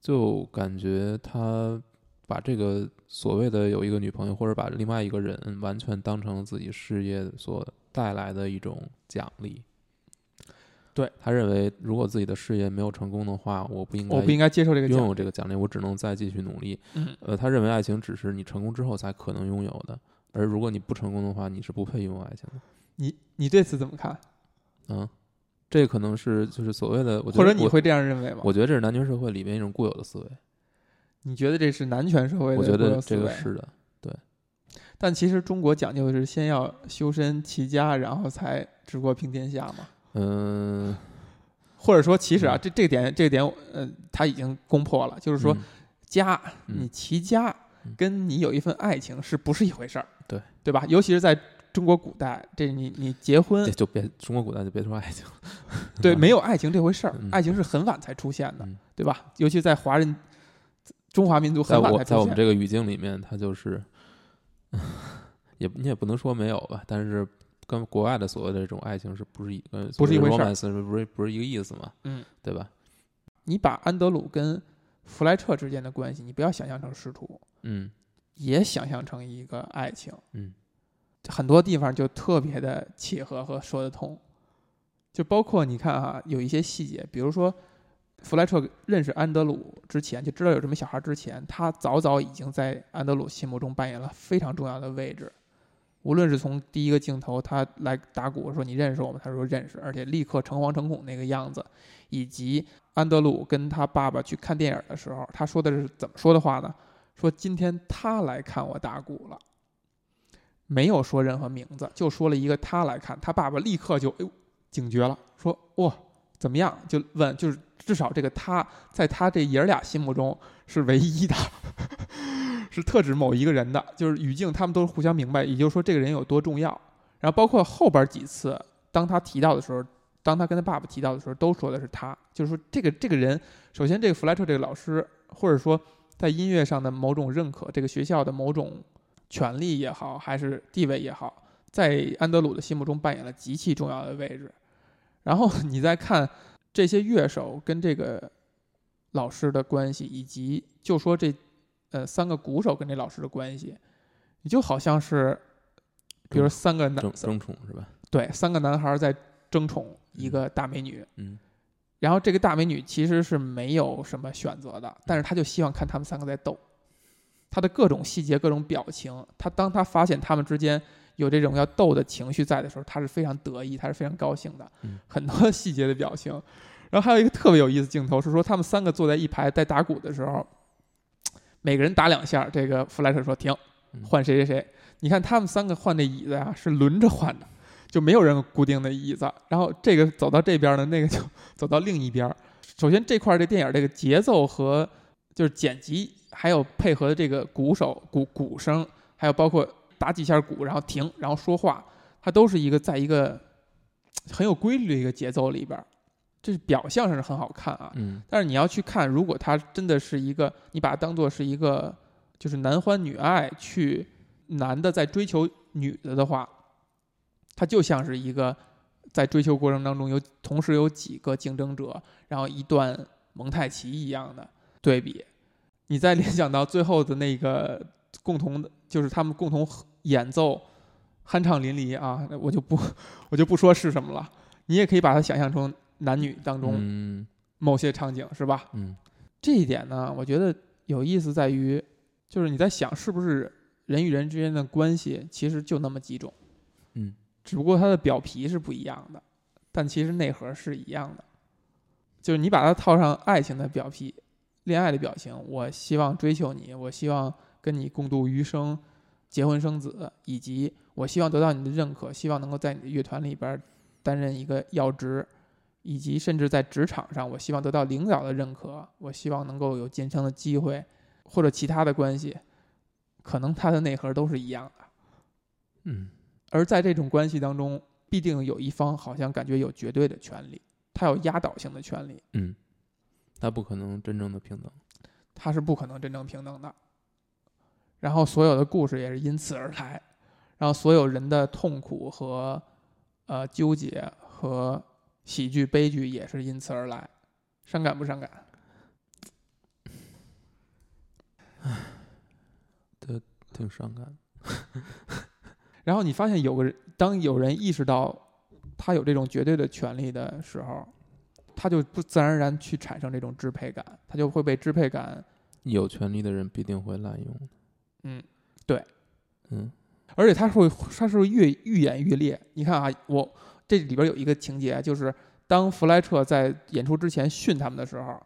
就感觉他把这个所谓的有一个女朋友，或者把另外一个人完全当成了自己事业所带来的一种奖励。对他认为，如果自己的事业没有成功的话，我不应该我不应该接受这个拥有这个奖励，我只能再继续努力。嗯，呃，他认为爱情只是你成功之后才可能拥有的，而如果你不成功的话，你是不配拥有爱情的。你你对此怎么看？嗯，这可能是就是所谓的，我觉得或者你会这样认为吗？我觉得这是男权社会里面一种固有的思维，你觉得这是男权社会的我觉得这个是的。对但其实中国讲究的是先要修身齐家，然后才治国平天下嘛。嗯，或者说，其实啊，嗯这这个点这个点，呃，他已经攻破了，就是说嗯家，嗯你齐家嗯跟你有一份爱情是不是一回事儿？对对吧？尤其是在中国古代，这你你结婚，就别中国古代就别说爱情，对，没有爱情这回事儿嗯，爱情是很晚才出现的，嗯对吧？尤其在华人中华民族在很晚我在我才出现。们这个语境里面，它就是，也你也不能说没有吧，但是跟国外的所谓的这种爱情是不是一呃不是一回事是不是不是一个意思嘛？嗯，对吧？你把安德鲁跟弗莱彻之间的关系，你不要想象成师徒，嗯也想象成一个爱情。嗯很多地方就特别的契合和说得通，就包括你看哈，有一些细节，比如说弗莱彻认识安德鲁之前，就知道有这么小孩之前，他早早已经在安德鲁心目中扮演了非常重要的位置。无论是从第一个镜头他来打鼓说你认识我吗？他说认识，而且立刻诚惶诚恐那个样子，以及安德鲁跟他爸爸去看电影的时候，他说的是怎么说的话呢？说今天他来看我打鼓了。没有说任何名字，就说了一个他来看，他爸爸立刻就哎呦警觉了，说哇怎么样？就问，就是至少这个他在他这爷儿俩心目中是唯一的，是特指某一个人的，就是语境他们都互相明白，也就是说这个人有多重要。然后包括后边几次，当他提到的时候，当他跟他爸爸提到的时候，都说的是他，就是说这个这个人，首先这个弗莱彻这个老师，或者说在音乐上的某种认可，这个学校的某种。权力也好，还是地位也好，在安德鲁的心目中扮演了极其重要的位置。然后你再看这些乐手跟这个老师的关系，以及就说这呃三个鼓手跟这老师的关系，你就好像是，比如三个男争争宠是吧？对三个男孩在争宠一个大美女，嗯然后这个大美女其实是没有什么选择的，但是她就希望看他们三个在斗，她的各种细节、各种表情，他当他发现他们之间有这种要斗的情绪在的时候，他是非常得意，他是非常高兴的嗯，很多 细节的表情。然后还有一个特别有意思镜头是说，他们三个坐在一排在打鼓的时候，每个人打两下，这个弗莱彻说停，嗯换谁谁谁。你看他们三个换的椅子呀、是轮着换的，就没有人固定的椅子。然后这个走到这边呢，那个就 走到另一边。首先这块儿这电影这个节奏和就是剪辑，还有配合的这个鼓手鼓鼓声，还有包括打几下鼓，然后停，然后说话，它都是一个在一个很有规律的一个节奏里边。这是表象上是很好看啊，嗯但是你要去看，如果它真的是一个，你把它当做是一个就是男欢女爱去男的在追求女的的话，它就像是一个在追求过程当中有同时有几个竞争者，然后一段蒙太奇一样的对比。你再联想到最后的那个共同的，就是他们共同演奏酣畅淋漓啊，那我就不我就不说是什么了。你也可以把它想象成男女当中嗯某些场景，是吧？嗯这一点呢，我觉得有意思在于，就是你在想是不是人与人之间的关系其实就那么几种，嗯，只不过它的表皮是不一样的，但其实内核是一样的。就是你把它套上爱情的表皮，恋爱的表情，我希望追求你，我希望跟你共度余生，结婚生子，以及我希望得到你的认可，希望能够在你的乐团里边担任一个要职，以及甚至在职场上，我希望得到领导的认可，我希望能够有晋升的机会，或者其他的关系，可能它的内核都是一样的。嗯。而在这种关系当中，必定有一方好像感觉有绝对的权利，他有压倒性的权利，嗯，他不可能真正的平等。他是不可能真正平等的。然后所有的故事也是因此而来，然后所有人的痛苦和呃纠结和喜剧悲剧也是因此而来，伤感不伤感？挺伤感。然后你发现有个人，当有人意识到他有这种绝对的权利的时候，他就不自然而然去产生这种支配感，他就会被支配感，有权利的人必定会滥用。嗯，对嗯而且他是会，他是会越愈演愈烈。你看啊，我这里边有一个情节，就是当弗莱彻在演出之前训他们的时候，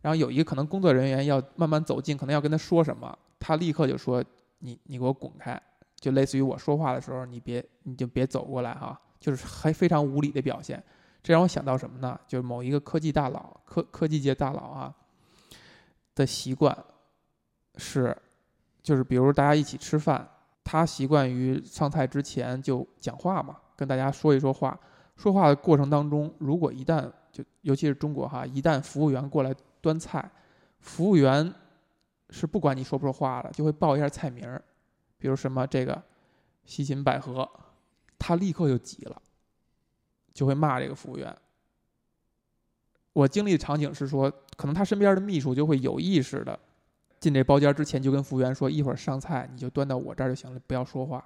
然后有一个可能工作人员要慢慢走近，可能要跟他说什么，他立刻就说：“你你给我滚开！”就类似于我说话的时候，你别你就别走过来哈，就是还非常无理的表现。这让我想到什么呢？就是某一个科技大佬、科科技界大佬啊的习惯是，就是比如大家一起吃饭，他习惯于上菜之前就讲话嘛，跟大家说一说话。说话的过程当中，如果一旦就尤其是中国哈，一旦服务员过来端菜，服务员是不管你说不说话的，就会报一下菜名儿，比如什么这个西芹百合，他立刻就急了，就会骂这个服务员。我经历的场景是说，可能他身边的秘书就会有意识的进这包间之前就跟服务员说，一会儿上菜你就端到我这儿就行了，不要说话。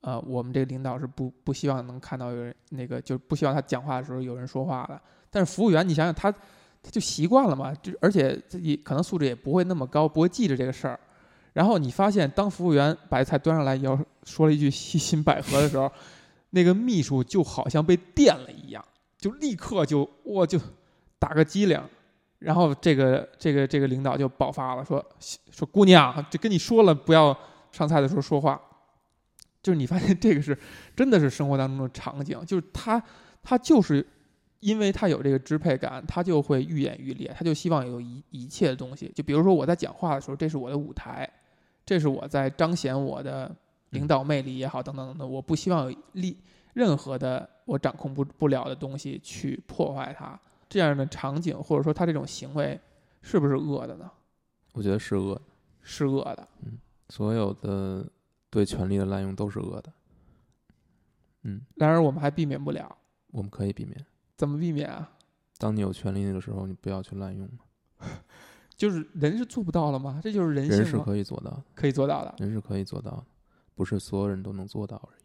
呃，我们这个领导是不不希望能看到有人那个，就不希望他讲话的时候有人说话的。但是服务员，你想想他，他就习惯了嘛，就而且自己可能素质也不会那么高，不会记着这个事儿。然后你发现，当服务员把菜端上来，要说了一句 细心百合的时候，那个秘书就好像被电了一样，就立刻就我就打个机灵。然后这个这个这个领导就爆发了，说说姑娘，就跟你说了不要上菜的时候说话。就是你发现这个是真的是生活当中的场景，就是他他就是因为他有这个支配感，他就会愈演愈烈，他就希望有一一切的东西。就比如说我在讲话的时候，这是我的舞台，这是我在彰显我的领导魅力也好，等等等等。我不希望有力任何的我掌控不不了的东西去破坏它。这样的场景或者说他这种行为是不是恶的呢？我觉得是恶的，是恶的。嗯所有的对权力的滥用都是恶的。嗯，然而我们还避免不了，我们可以避免。怎么避免啊？当你有权利那个时候，你不要去滥用嘛。就是人是做不到了吗？这就是人性？人是可以做到的，可以做到的。人是可以做到的，不是所有人都能做到而已。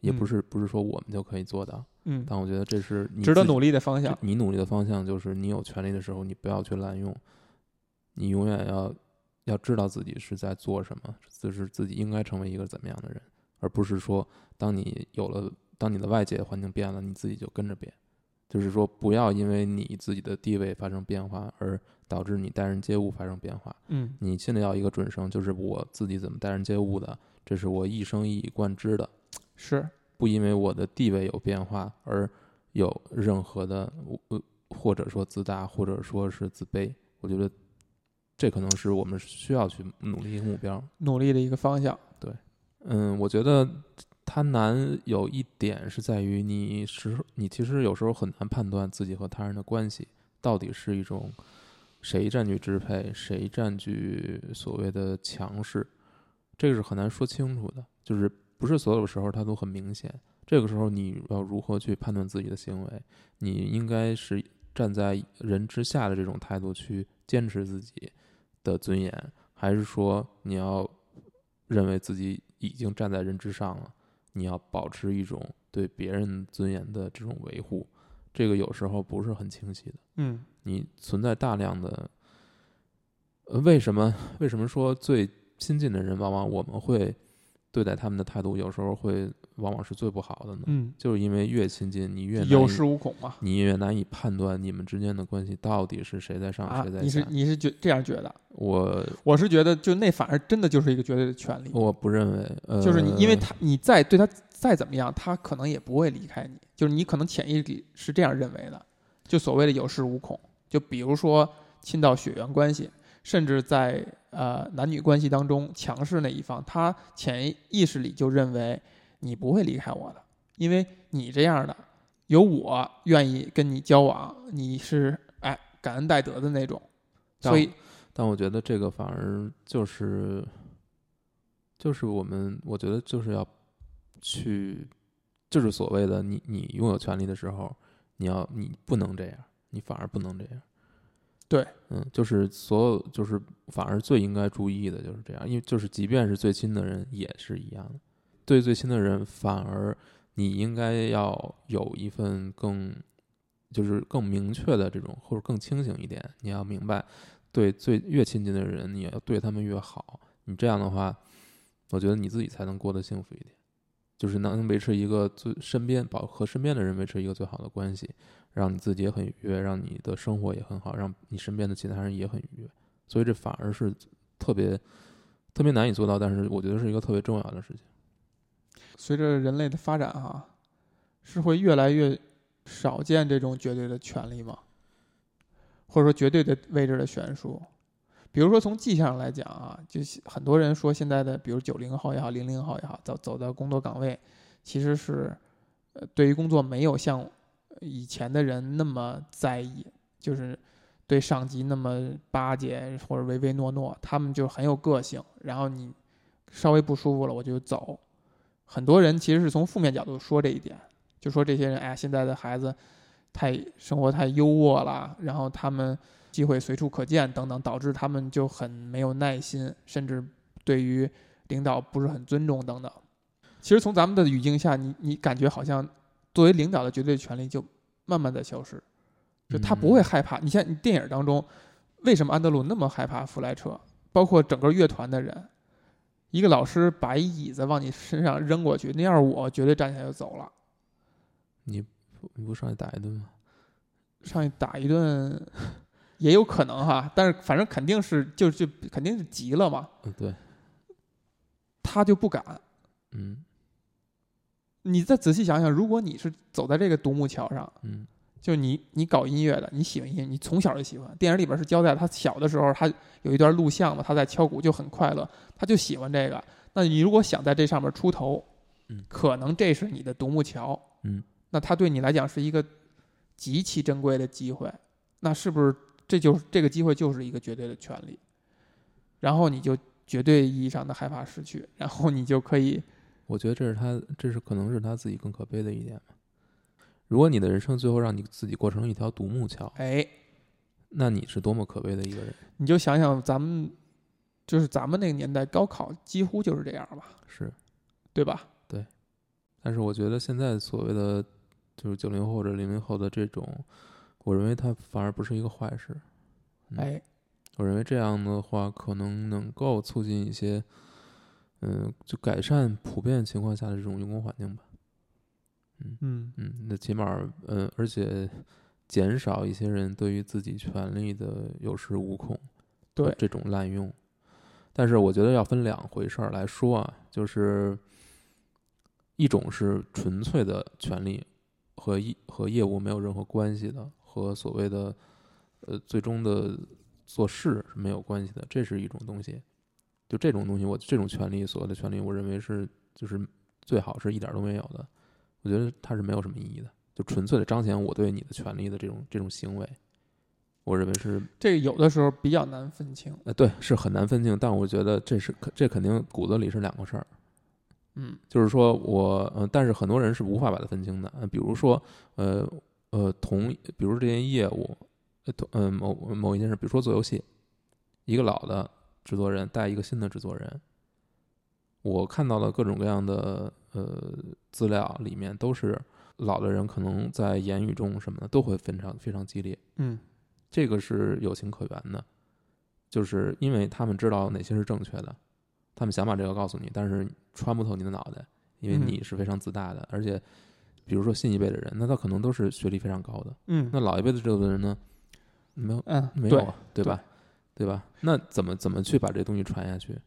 也不嗯是不是说我们就可以做到。嗯，但我觉得这是你值得努力的方向。你努力的方向就是，你有权利的时候，你不要去滥用，你永远要要知道自己是在做什么，就是自己应该成为一个怎么样的人，而不是说当你有了，当你的外界环境变了，你自己就跟着变。就是说，不要因为你自己的地位发生变化，而导致你待人接物发生变化。嗯你心里要一个准绳，就是我自己怎么待人接物的，这是我一生一以贯之的。是，不因为我的地位有变化而有任何的呃或者说自大，或者说是自卑。我觉得这可能是我们需要去努力一个目标。努力的一个方向。对嗯，我觉得它难有一点是在于你时你其实有时候很难判断自己和他人的关系到底是一种谁占据支配，谁占据所谓的强势，这个是很难说清楚的。就是不是所有时候它都很明显。这个时候你要如何去判断自己的行为？你应该是站在人之下的这种态度去坚持自己的尊严，还是说你要认为自己已经站在人之上了？你要保持一种对别人尊严的这种维护，这个有时候不是很清晰的。嗯你存在大量的，呃，为什么为什么说最亲近的人，往往我们会对待他们的态度，有时候会往往是最不好的呢？嗯，就是因为越亲近，你越有恃无恐嘛。你越难以判断你们之间的关系到底是谁在上，啊谁，在下你是。你是觉这样觉得？我我是觉得，就那反而真的就是一个绝对的权利，我不认为，呃，就是你，因为他你再对他再怎么样，他可能也不会离开你，就是你可能潜意识里是这样认为的，就所谓的有恃无恐。就比如说亲到血缘关系，甚至在呃男女关系当中，强势那一方，他潜意识里就认为你不会离开我的，因为你这样的，有我愿意跟你交往，你是哎感恩戴德的那种，所以但我觉得这个反而就是，就是我们，我觉得就是要去，就是所谓的你你拥有权利的时候，你要你不能这样，你反而不能这样。对，嗯，就是所有就是反而最应该注意的就是这样，因为就是即便是最亲的人也是一样的，对最亲的人反而你应该要有一份更就是更明确的这种或者更清醒一点，你要明白。对最越亲近的人，你要对他们越好。你这样的话，我觉得你自己才能过得幸福一点，就是能维持一个最身边保和身边的人维持一个最好的关系，让你自己也很愉悦，让你的生活也很好，让你身边的其他人也很愉悦。所以这反而是特别特别难以做到，但是我觉得是一个特别重要的事情。随着人类的发展哈、是会越来越少见这种绝对的权利吗？或者说绝对的位置的悬殊？比如说从迹象上来讲啊，就是很多人说现在的，比如九零后也好，零零后也好，走走到工作岗位，其实是呃对于工作没有像以前的人那么在意，就是对上级那么巴结或者唯唯诺诺，他们就很有个性。然后你稍微不舒服了，我就走。很多人其实是从负面角度说这一点，就说这些人，哎呀，现在的孩子太生活太优渥了，然后他们机会随处可见等等，导致他们就很没有耐心，甚至对于领导不是很尊重等等。其实从咱们的语境下，你你感觉好像作为领导的绝对权利就慢慢的消失，就他不会害怕。你像你电影当中，为什么安德鲁那么害怕弗莱彻？包括整个乐团的人，一个老师把一椅子往你身上扔过去，那要是我，绝对站起来就走了。你你不上去打一顿吗？上去打一顿，也有可能哈，但是反正肯定是就就肯定是急了嘛，嗯，对，他就不敢。嗯你再仔细想想，如果你是走在这个独木桥上，嗯就你你搞音乐的，你喜欢音乐，你从小就喜欢。电影里边是交代他小的时候，他有一段录像嘛，他在敲鼓就很快乐，他就喜欢这个。那你如果想在这上面出头，嗯可能这是你的独木桥，嗯，那他对你来讲是一个极其珍贵的机会。那是不是这就是这个机会就是一个绝对的权利？然后你就绝对意义上的害怕失去，然后你就可以我觉得这是他，这是可能是他自己更可悲的一点吧。如果你的人生最后让你自己过成一条独木桥，哎，那你是多么可悲的一个人。你就想想咱们就是咱们那个年代高考几乎就是这样吧，是，对吧？对。但是我觉得现在所谓的就是九零后或者零零后的这种，我认为它反而不是一个坏事。嗯哎，我认为这样的话，可能能够促进一些，嗯，就改善普遍情况下的这种用工环境吧。嗯嗯，那起码儿，嗯，而且减少一些人对于自己权利的有恃无恐，对这种滥用。但是我觉得要分两回事儿来说啊，就是一种是纯粹的权利和业和业务没有任何关系的，和所谓的呃最终的做事是没有关系的，这是一种东西。就这种东西，我这种权利，所谓的权利，我认为是就是最好是一点都没有的。我觉得它是没有什么意义的，就纯粹的彰显我对你的权利的这种这种行为，我认为是这个有的时候比较难分清。呃对是很难分清，但我觉得这是可这肯定骨子里是两个事儿。嗯就是说我，呃，但是很多人是无法把它分清的。呃，比如说，呃呃，同，比如这件业务，呃，同，呃，某某一件事，比如说做游戏，一个老的制作人带一个新的制作人，我看到了各种各样的呃资料，里面都是老的人可能在言语中什么的都会非常非常激烈，嗯这个是有情可原的，就是因为他们知道哪些是正确的，他们想把这个告诉你，但是穿不透你的脑袋，因为嗯你是非常自大的，而且比如说新一辈的人，那他可能都是学历非常高的，嗯那老一辈的这个人呢，没有嗯，没有啊，对吧？对吧？那怎么怎么去把这东西传下去？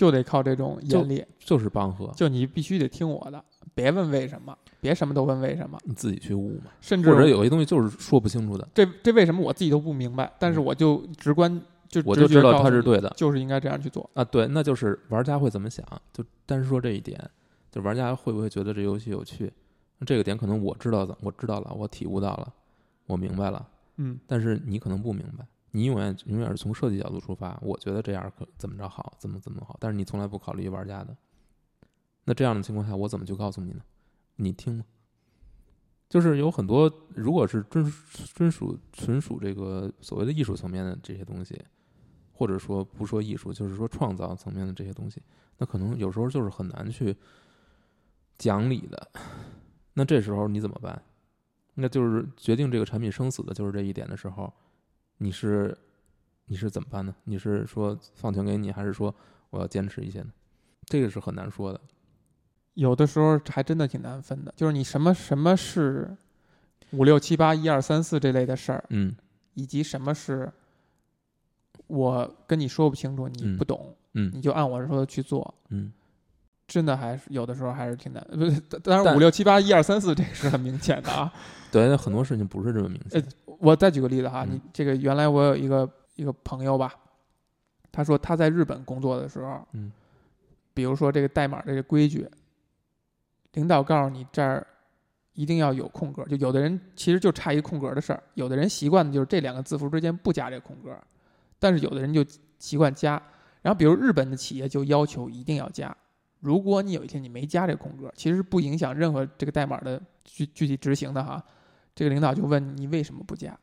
就得靠这种就严厉，就是帮和，就你必须得听我的，别问为什么，别什么都问为什么，你自己去悟嘛，甚至或者有些东西就是说不清楚的，这这为什么我自己都不明白，但是我就直观就嗯我就知道他是对的就是应该这样去做。啊。对，那就是玩家会怎么想？就单说这一点，就玩家会不会觉得这游戏有趣？这个点可能我知道的，我知道了，我体悟到了，我明白了，嗯但是你可能不明白，你永远永远是从设计角度出发，我觉得这样可怎么着好，怎么怎么好，但是你从来不考虑玩家的。那这样的情况下，我怎么去告诉你呢？你听吗？就是有很多，如果是专专属纯属这个所谓的艺术层面的这些东西，或者说不说艺术，就是说创造层面的这些东西，那可能有时候就是很难去讲理的。那这时候你怎么办？那就是决定这个产品生死的就是这一点的时候，你是你是怎么办呢？你是说放权给你，还是说我要坚持一些呢？这个是很难说的。有的时候还真的挺难分的，就是你什么什么是五六七八一二三四这类的事儿，嗯以及什么是我跟你说不清楚，你嗯不懂，嗯你就按我说的去做，嗯，真的还是有的时候还是挺难。不是，当然五六七八一二三四这个是很明显的啊。对，很多事情不是这么明显。我再举个例子哈，嗯你这个原来我有一个一个朋友吧，他说他在日本工作的时候，嗯比如说这个代码这个规矩，领导告诉你这儿一定要有空格，就有的人其实就差一个空格的事儿，有的人习惯的就是这两个字符之间不加这个空格，但是有的人就习惯加。然后比如日本的企业就要求一定要加，如果你有一天你没加这个空格，其实不影响任何这个代码的具具体执行的哈。这个领导就问你为什么不加，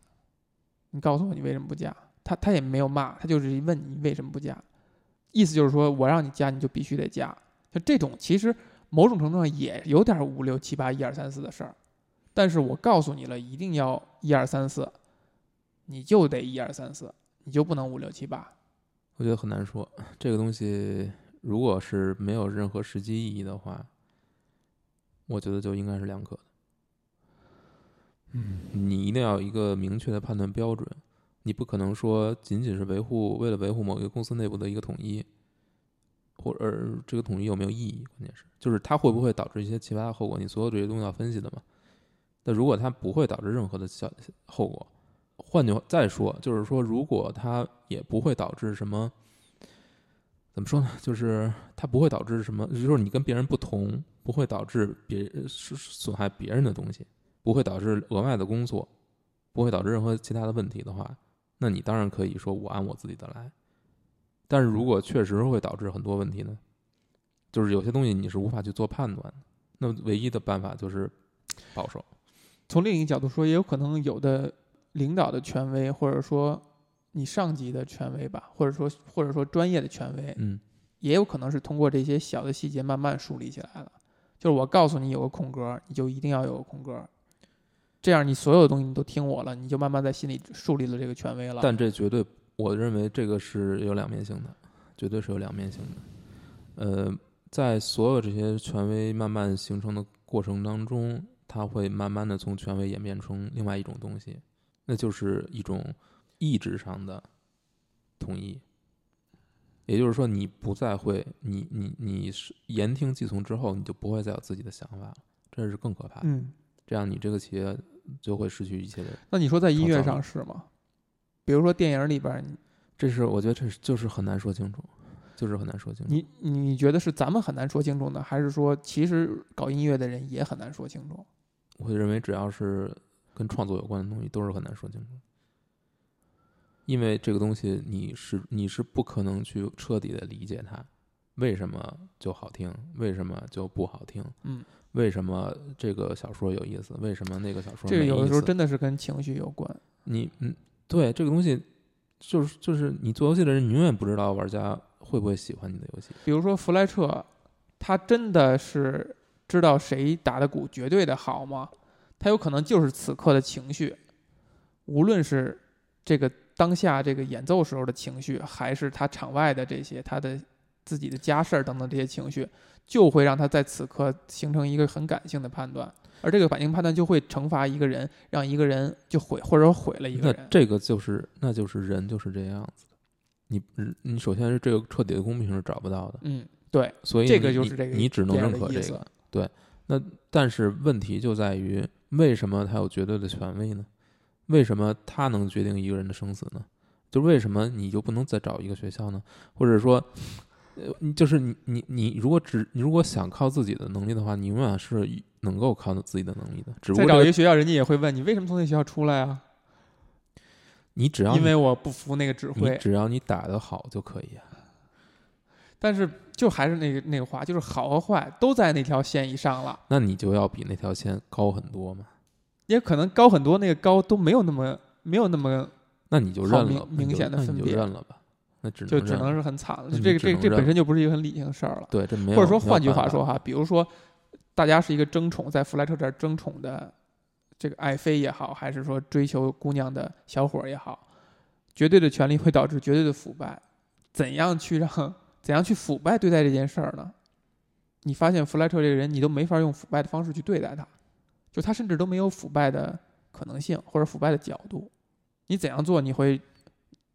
你告诉我你为什么不加，他他也没有骂，他就是问你为什么不加，意思就是说我让你加你就必须得加，就这种其实某种程度上也有点五六七八一二三四的事儿，但是我告诉你了一定要一二三四，你就得一二三四，你就不能五六七八。我觉得很难说。这个东西如果是没有任何实际意义的话，我觉得就应该是两可。嗯，你一定要有一个明确的判断标准，你不可能说仅仅是维护为了维护某一个公司内部的一个统一，或者这个统一有没有意义？关键是就是它会不会导致一些其他的后果？你所有这些东西要分析的嘛。那如果它不会导致任何的小后果，换句话再说，就是说如果它也不会导致什么，怎么说呢？就是它不会导致什么，就是你跟别人不同，不会导致别损损害别人的东西。不会导致额外的工作，不会导致任何其他的问题的话，那你当然可以说我按我自己的来。但是如果确实会导致很多问题呢，就是有些东西你是无法去做判断的，那唯一的办法就是保守。从另一个角度说，也有可能有的领导的权威，或者说你上级的权威吧，或者说或者说专业的权威，嗯也有可能是通过这些小的细节慢慢树立起来了。就是我告诉你有个空格，你就一定要有个空格，这样你所有的东西你都听我了，你就慢慢在心里树立了这个权威了。但这绝对，我认为这个是有两面性的，绝对是有两面性的。呃，在所有这些权威慢慢形成的过程当中，它会慢慢的从权威演变成另外一种东西，那就是一种意志上的统一。也就是说，你不再会，你你你是言听计从之后，你就不会再有自己的想法了，这是更可怕的。嗯，这样你这个企业就会失去一切的。那你说在音乐上是吗？比如说电影里边，这是我觉得这是就是很难说清楚，就是很难说清楚。你你觉得是咱们很难说清楚呢，还是说其实搞音乐的人也很难说清楚？我认为只要是跟创作有关的东西，都是很难说清楚。因为这个东西你是你是不可能去彻底的理解它，为什么就好听，为什么就不好听，嗯，为什么这个小说有意思，为什么那个小说这个没意思有的时候真的是跟情绪有关。你嗯，对这个东西，就是就是你做游戏的人，你永远不知道玩家会不会喜欢你的游戏。比如说弗莱彻，他真的是知道谁打的鼓绝对的好吗？他有可能就是此刻的情绪，无论是这个当下这个演奏时候的情绪，还是他场外的这些他的自己的家事儿等等这些情绪，就会让他在此刻形成一个很感性的判断，而这个感性判断就会惩罚一个人，让一个人就毁或者说毁了一个人。那这个就是那就是人就是这样子的。你你首先是这个彻底的公平是找不到的，嗯，对，所以这个你就是这个你你只能认可这个。对，那但是问题就在于为什么他有绝对的权威呢？为什么他能决定一个人的生死呢？就为什么你就不能再找一个学校呢？或者说，呃，你就是你你你如果只你如果想靠自己的能力的话，你永远是能够靠自己的能力的。只不再过这个找一个学校，人家也会问你为什么从那学校出来啊？你只要因为我不服那个指挥。只要你打得好就可以啊。但是就还是那个那个话，就是好和坏都在那条线以上了，那你就要比那条线高很多嘛。也可能高很多，那个高都没有那么没有那么，那你就认了吧，明你就那你就显的分别认了吧。那只能就只能是很惨了。这个这个这本身就不是一个很理性的事儿了。对，这没有。或者说换句话说哈，比如说大家是一个争宠，在弗莱彻这儿争宠的这个爱妃也好，还是说追求姑娘的小伙儿也好，绝对的权利会导致绝对的腐败。怎样去让怎样去腐败对待这件事儿呢？你发现弗莱彻这个人，你都没法用腐败的方式去对待他，就他甚至都没有腐败的可能性或者腐败的角度。你怎样做，你会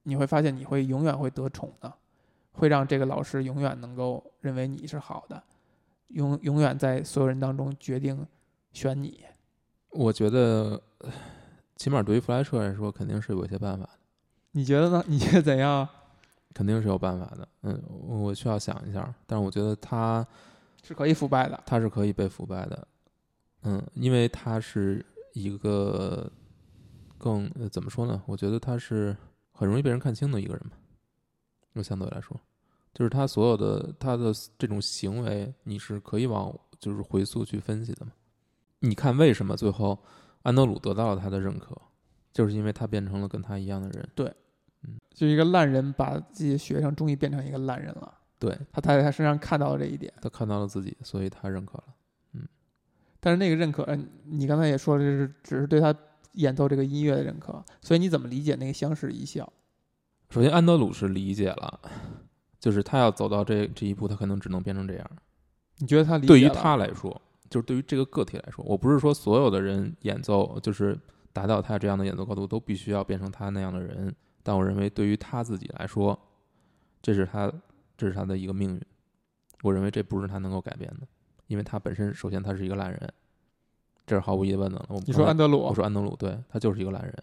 你会发现你会永远会得宠的，会让这个老师永远能够认为你是好的，永永远在所有人当中决定选你。我觉得，呃起码对于弗莱彻来说，肯定是有一些办法的，你觉得呢？你觉得怎样？肯定是有办法的。嗯，我需要想一下，但是我觉得他是可以腐败的。他是可以被腐败的。嗯，因为他是一个更、呃、怎么说呢？我觉得他是很容易被人看清的一个人嘛。就相对来说，就是他所有的他的这种行为，你是可以往就是回溯去分析的嘛。你看为什么最后安德鲁得到了他的认可，就是因为他变成了跟他一样的人。对，嗯就一个烂人把自己的学生终于变成一个烂人了，对他他在他身上看到了这一点。他看到了自己，所以他认可了。嗯但是那个认可，嗯你刚才也说了，这是只是对他演奏这个音乐的认可，所以你怎么理解那个相视一笑？首先，安德鲁是理解了，就是他要走到这这一步，他可能只能变成这样。你觉得他理解对于他来说，就是对于这个个体来说，我不是说所有的人演奏就是达到他这样的演奏高度都必须要变成他那样的人，但我认为对于他自己来说，这是他这是他的一个命运。我认为这不是他能够改变的，因为他本身首先他是一个烂人，这是毫无疑问的你说安德鲁我，说安德鲁，对他就是一个烂人。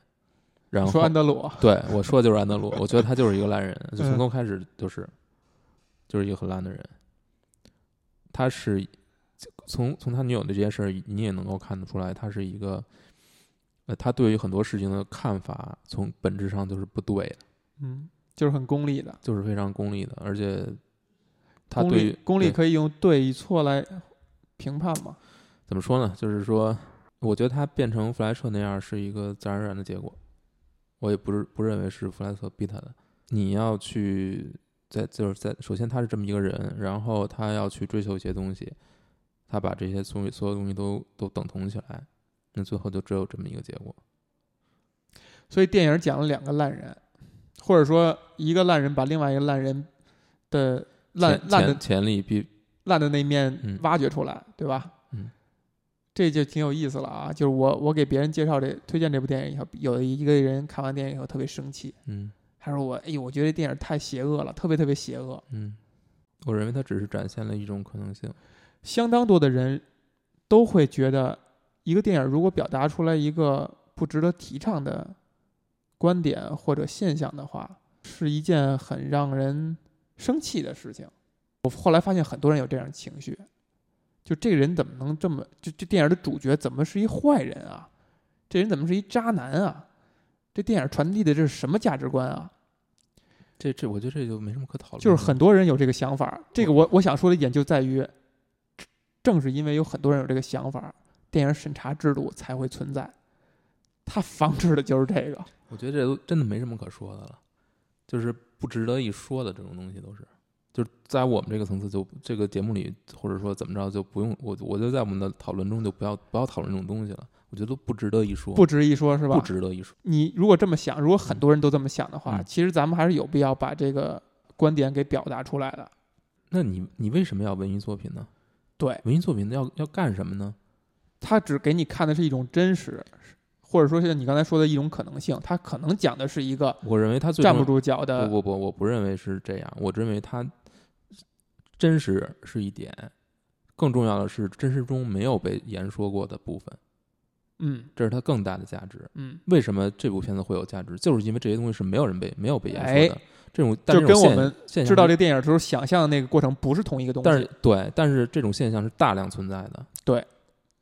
然后说安德鲁，对我说的就是安德鲁，我觉得他就是一个烂人，就从嗯头开始就是就是一个很烂的人。他是从从他女友的这件事儿，你也能够看得出来，他是一个呃，他对于很多事情的看法，从本质上就是不对的，嗯，就是很功利的，就是非常功利的，而且他功对于利功利可以用对与错来评判吗？怎么说呢？就是说，我觉得他变成弗莱彻那样是一个自然而然的结果。我也不是不认为是弗莱彻逼他的。你要去在就是在首先他是这么一个人，然后他要去追求一些东西，他把这些所有所有东西都都等同起来，那最后就只有这么一个结果。所以电影讲了两个烂人，或者说一个烂人把另外一个烂人的烂烂的潜潜力比烂的那面嗯挖掘出来，对吧？嗯，这就挺有意思了啊！就是我我给别人介绍这推荐这部电影以后，有一个人看完电影以后特别生气，嗯他说我哎呦，我觉得这电影太邪恶了，特别特别邪恶。嗯，我认为它只是展现了一种可能性。相当多的人都会觉得，一个电影如果表达出来一个不值得提倡的观点或者现象的话，是一件很让人生气的事情。我后来发现很多人有这样的情绪，就这个人怎么能这么？就这电影的主角怎么是一坏人啊？这人怎么是一渣男啊？这电影传递的这是什么价值观啊？这这，我觉得这就没什么可讨论。就是很多人有这个想法。这个我我想说的一点就在于，正是因为有很多人有这个想法，电影审查制度才会存在。它防止的就是这个。我觉得这都真的没什么可说的了，就是不值得一说的这种东西都是，就是在我们这个层次就这个节目里，或者说怎么着就不用我，我就在我们的讨论中就不要不要讨论这种东西了，我觉得都不值得一说，不值一说，是吧不？值得一说。你如果这么想，如果很多人都这么想的话，嗯其实咱们还是有必要把这个观点给表达出来的。那你你为什么要文艺作品呢？对，文艺作品要要干什么呢？它只给你看的是一种真实，或者说像你刚才说的一种可能性。它可能讲的是一个我认为他站不住脚的不不不，我不认为是这样，我认为它真实是一点，更重要的是真实中没有被言说过的部分，嗯这是它更大的价值。嗯，为什么这部片子会有价值？就是因为这些东西是没有人被没有被言说哎的。这种但就是跟我们现知道这个电影的时候想象的那个过程不是同一个东西。但是对，但是这种现象是大量存在的。对，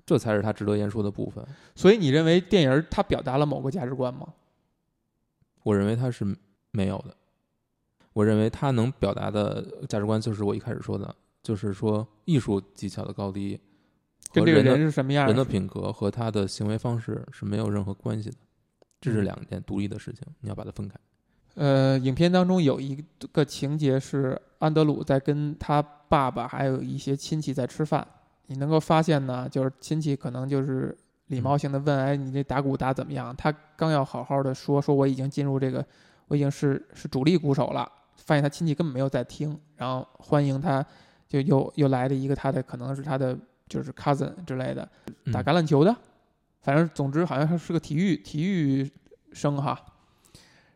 这才是它值得言说的部分。所以你认为电影它表达了某个价值观吗？我认为它是没有的。我认为他能表达的价值观就是我一开始说的，就是说艺术技巧的高低跟这个和人的是什么样人的品格和他的行为方式是没有任何关系的，这是嗯两件独立的事情，你要把它分开。呃，影片当中有一个情节是安德鲁在跟他爸爸还有一些亲戚在吃饭，你能够发现呢，就是亲戚可能就是礼貌性的问，哎，你这打鼓打怎么样？他刚要好好的说，说我已经进入这个，我已经是是主力鼓手了，发现他亲戚根本没有在听，然后欢迎他，就又又来了一个他的可能是他的就是 cousin 之类的，打嗯橄榄球的，反正总之好像他是个体育体育生哈。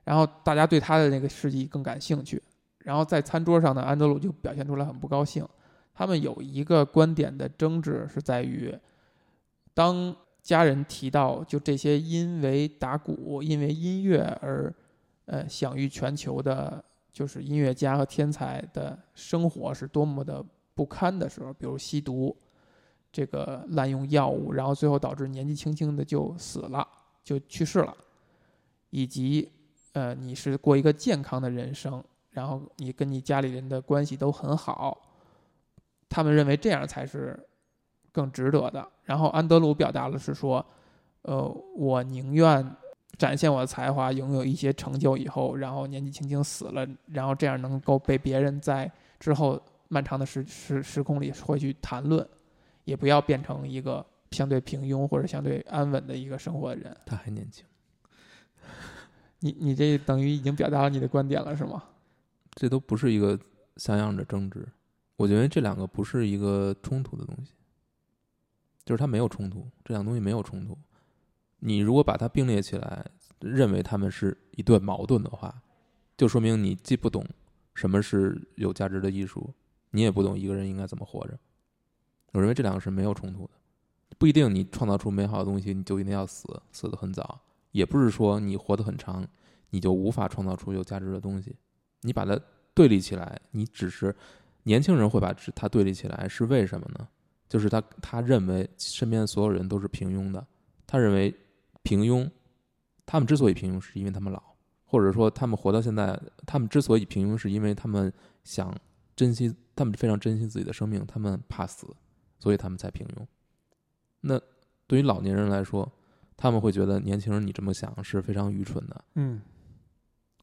然后大家对他的那个事迹更感兴趣。然后在餐桌上呢，安德鲁就表现出来很不高兴。他们有一个观点的争执是在于，当家人提到就这些因为打鼓、因为音乐而呃享誉全球的，就是音乐家和天才的生活是多么的不堪的时候，比如吸毒、这个滥用药物，然后最后导致年纪轻轻的就死了，就去世了，以及呃你是过一个健康的人生，然后你跟你家里人的关系都很好，他们认为这样才是更值得的。然后安德鲁表达的是说，呃，我宁愿展现我的才华，拥有一些成就以后，然后年纪轻轻死了，然后这样能够被别人在之后漫长的时时时空里会去谈论，也不要变成一个相对平庸或者相对安稳的一个生活的人。他还年轻，你你这等于已经表达了你的观点了，是吗？这都不是一个像样的争执。我觉得这两个不是一个冲突的东西，就是它没有冲突，这两个东西没有冲突。你如果把它并列起来，认为他们是一对矛盾的话，就说明你既不懂什么是有价值的艺术，你也不懂一个人应该怎么活着。我认为这两个是没有冲突的，不一定你创造出美好的东西你就一定要死，死得很早，也不是说你活得很长，你就无法创造出有价值的东西。你把它对立起来，你只是年轻人会把它对立起来，是为什么呢？就是他他认为身边所有人都是平庸的，他认为平庸，他们之所以平庸，是因为他们老，或者说他们活到现在，他们之所以平庸，是因为他们想珍惜，他们非常珍惜自己的生命，他们怕死，所以他们才平庸。那对于老年人来说，他们会觉得年轻人你这么想是非常愚蠢的，嗯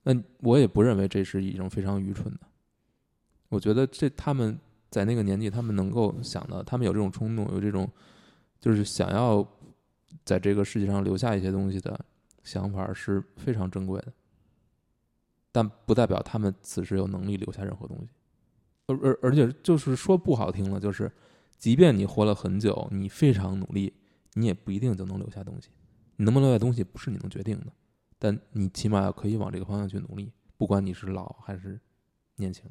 那我也不认为这是一种非常愚蠢的。我觉得这他们在那个年纪，他们能够想到，他们有这种冲动，有这种就是想要在这个世界上留下一些东西的想法是非常珍贵的，但不代表他们此时有能力留下任何东西。而而而且就是说不好听了，就是即便你活了很久，你非常努力，你也不一定就能留下东西。你能不能留下东西不是你能决定的，但你起码可以往这个方向去努力，不管你是老还是年轻。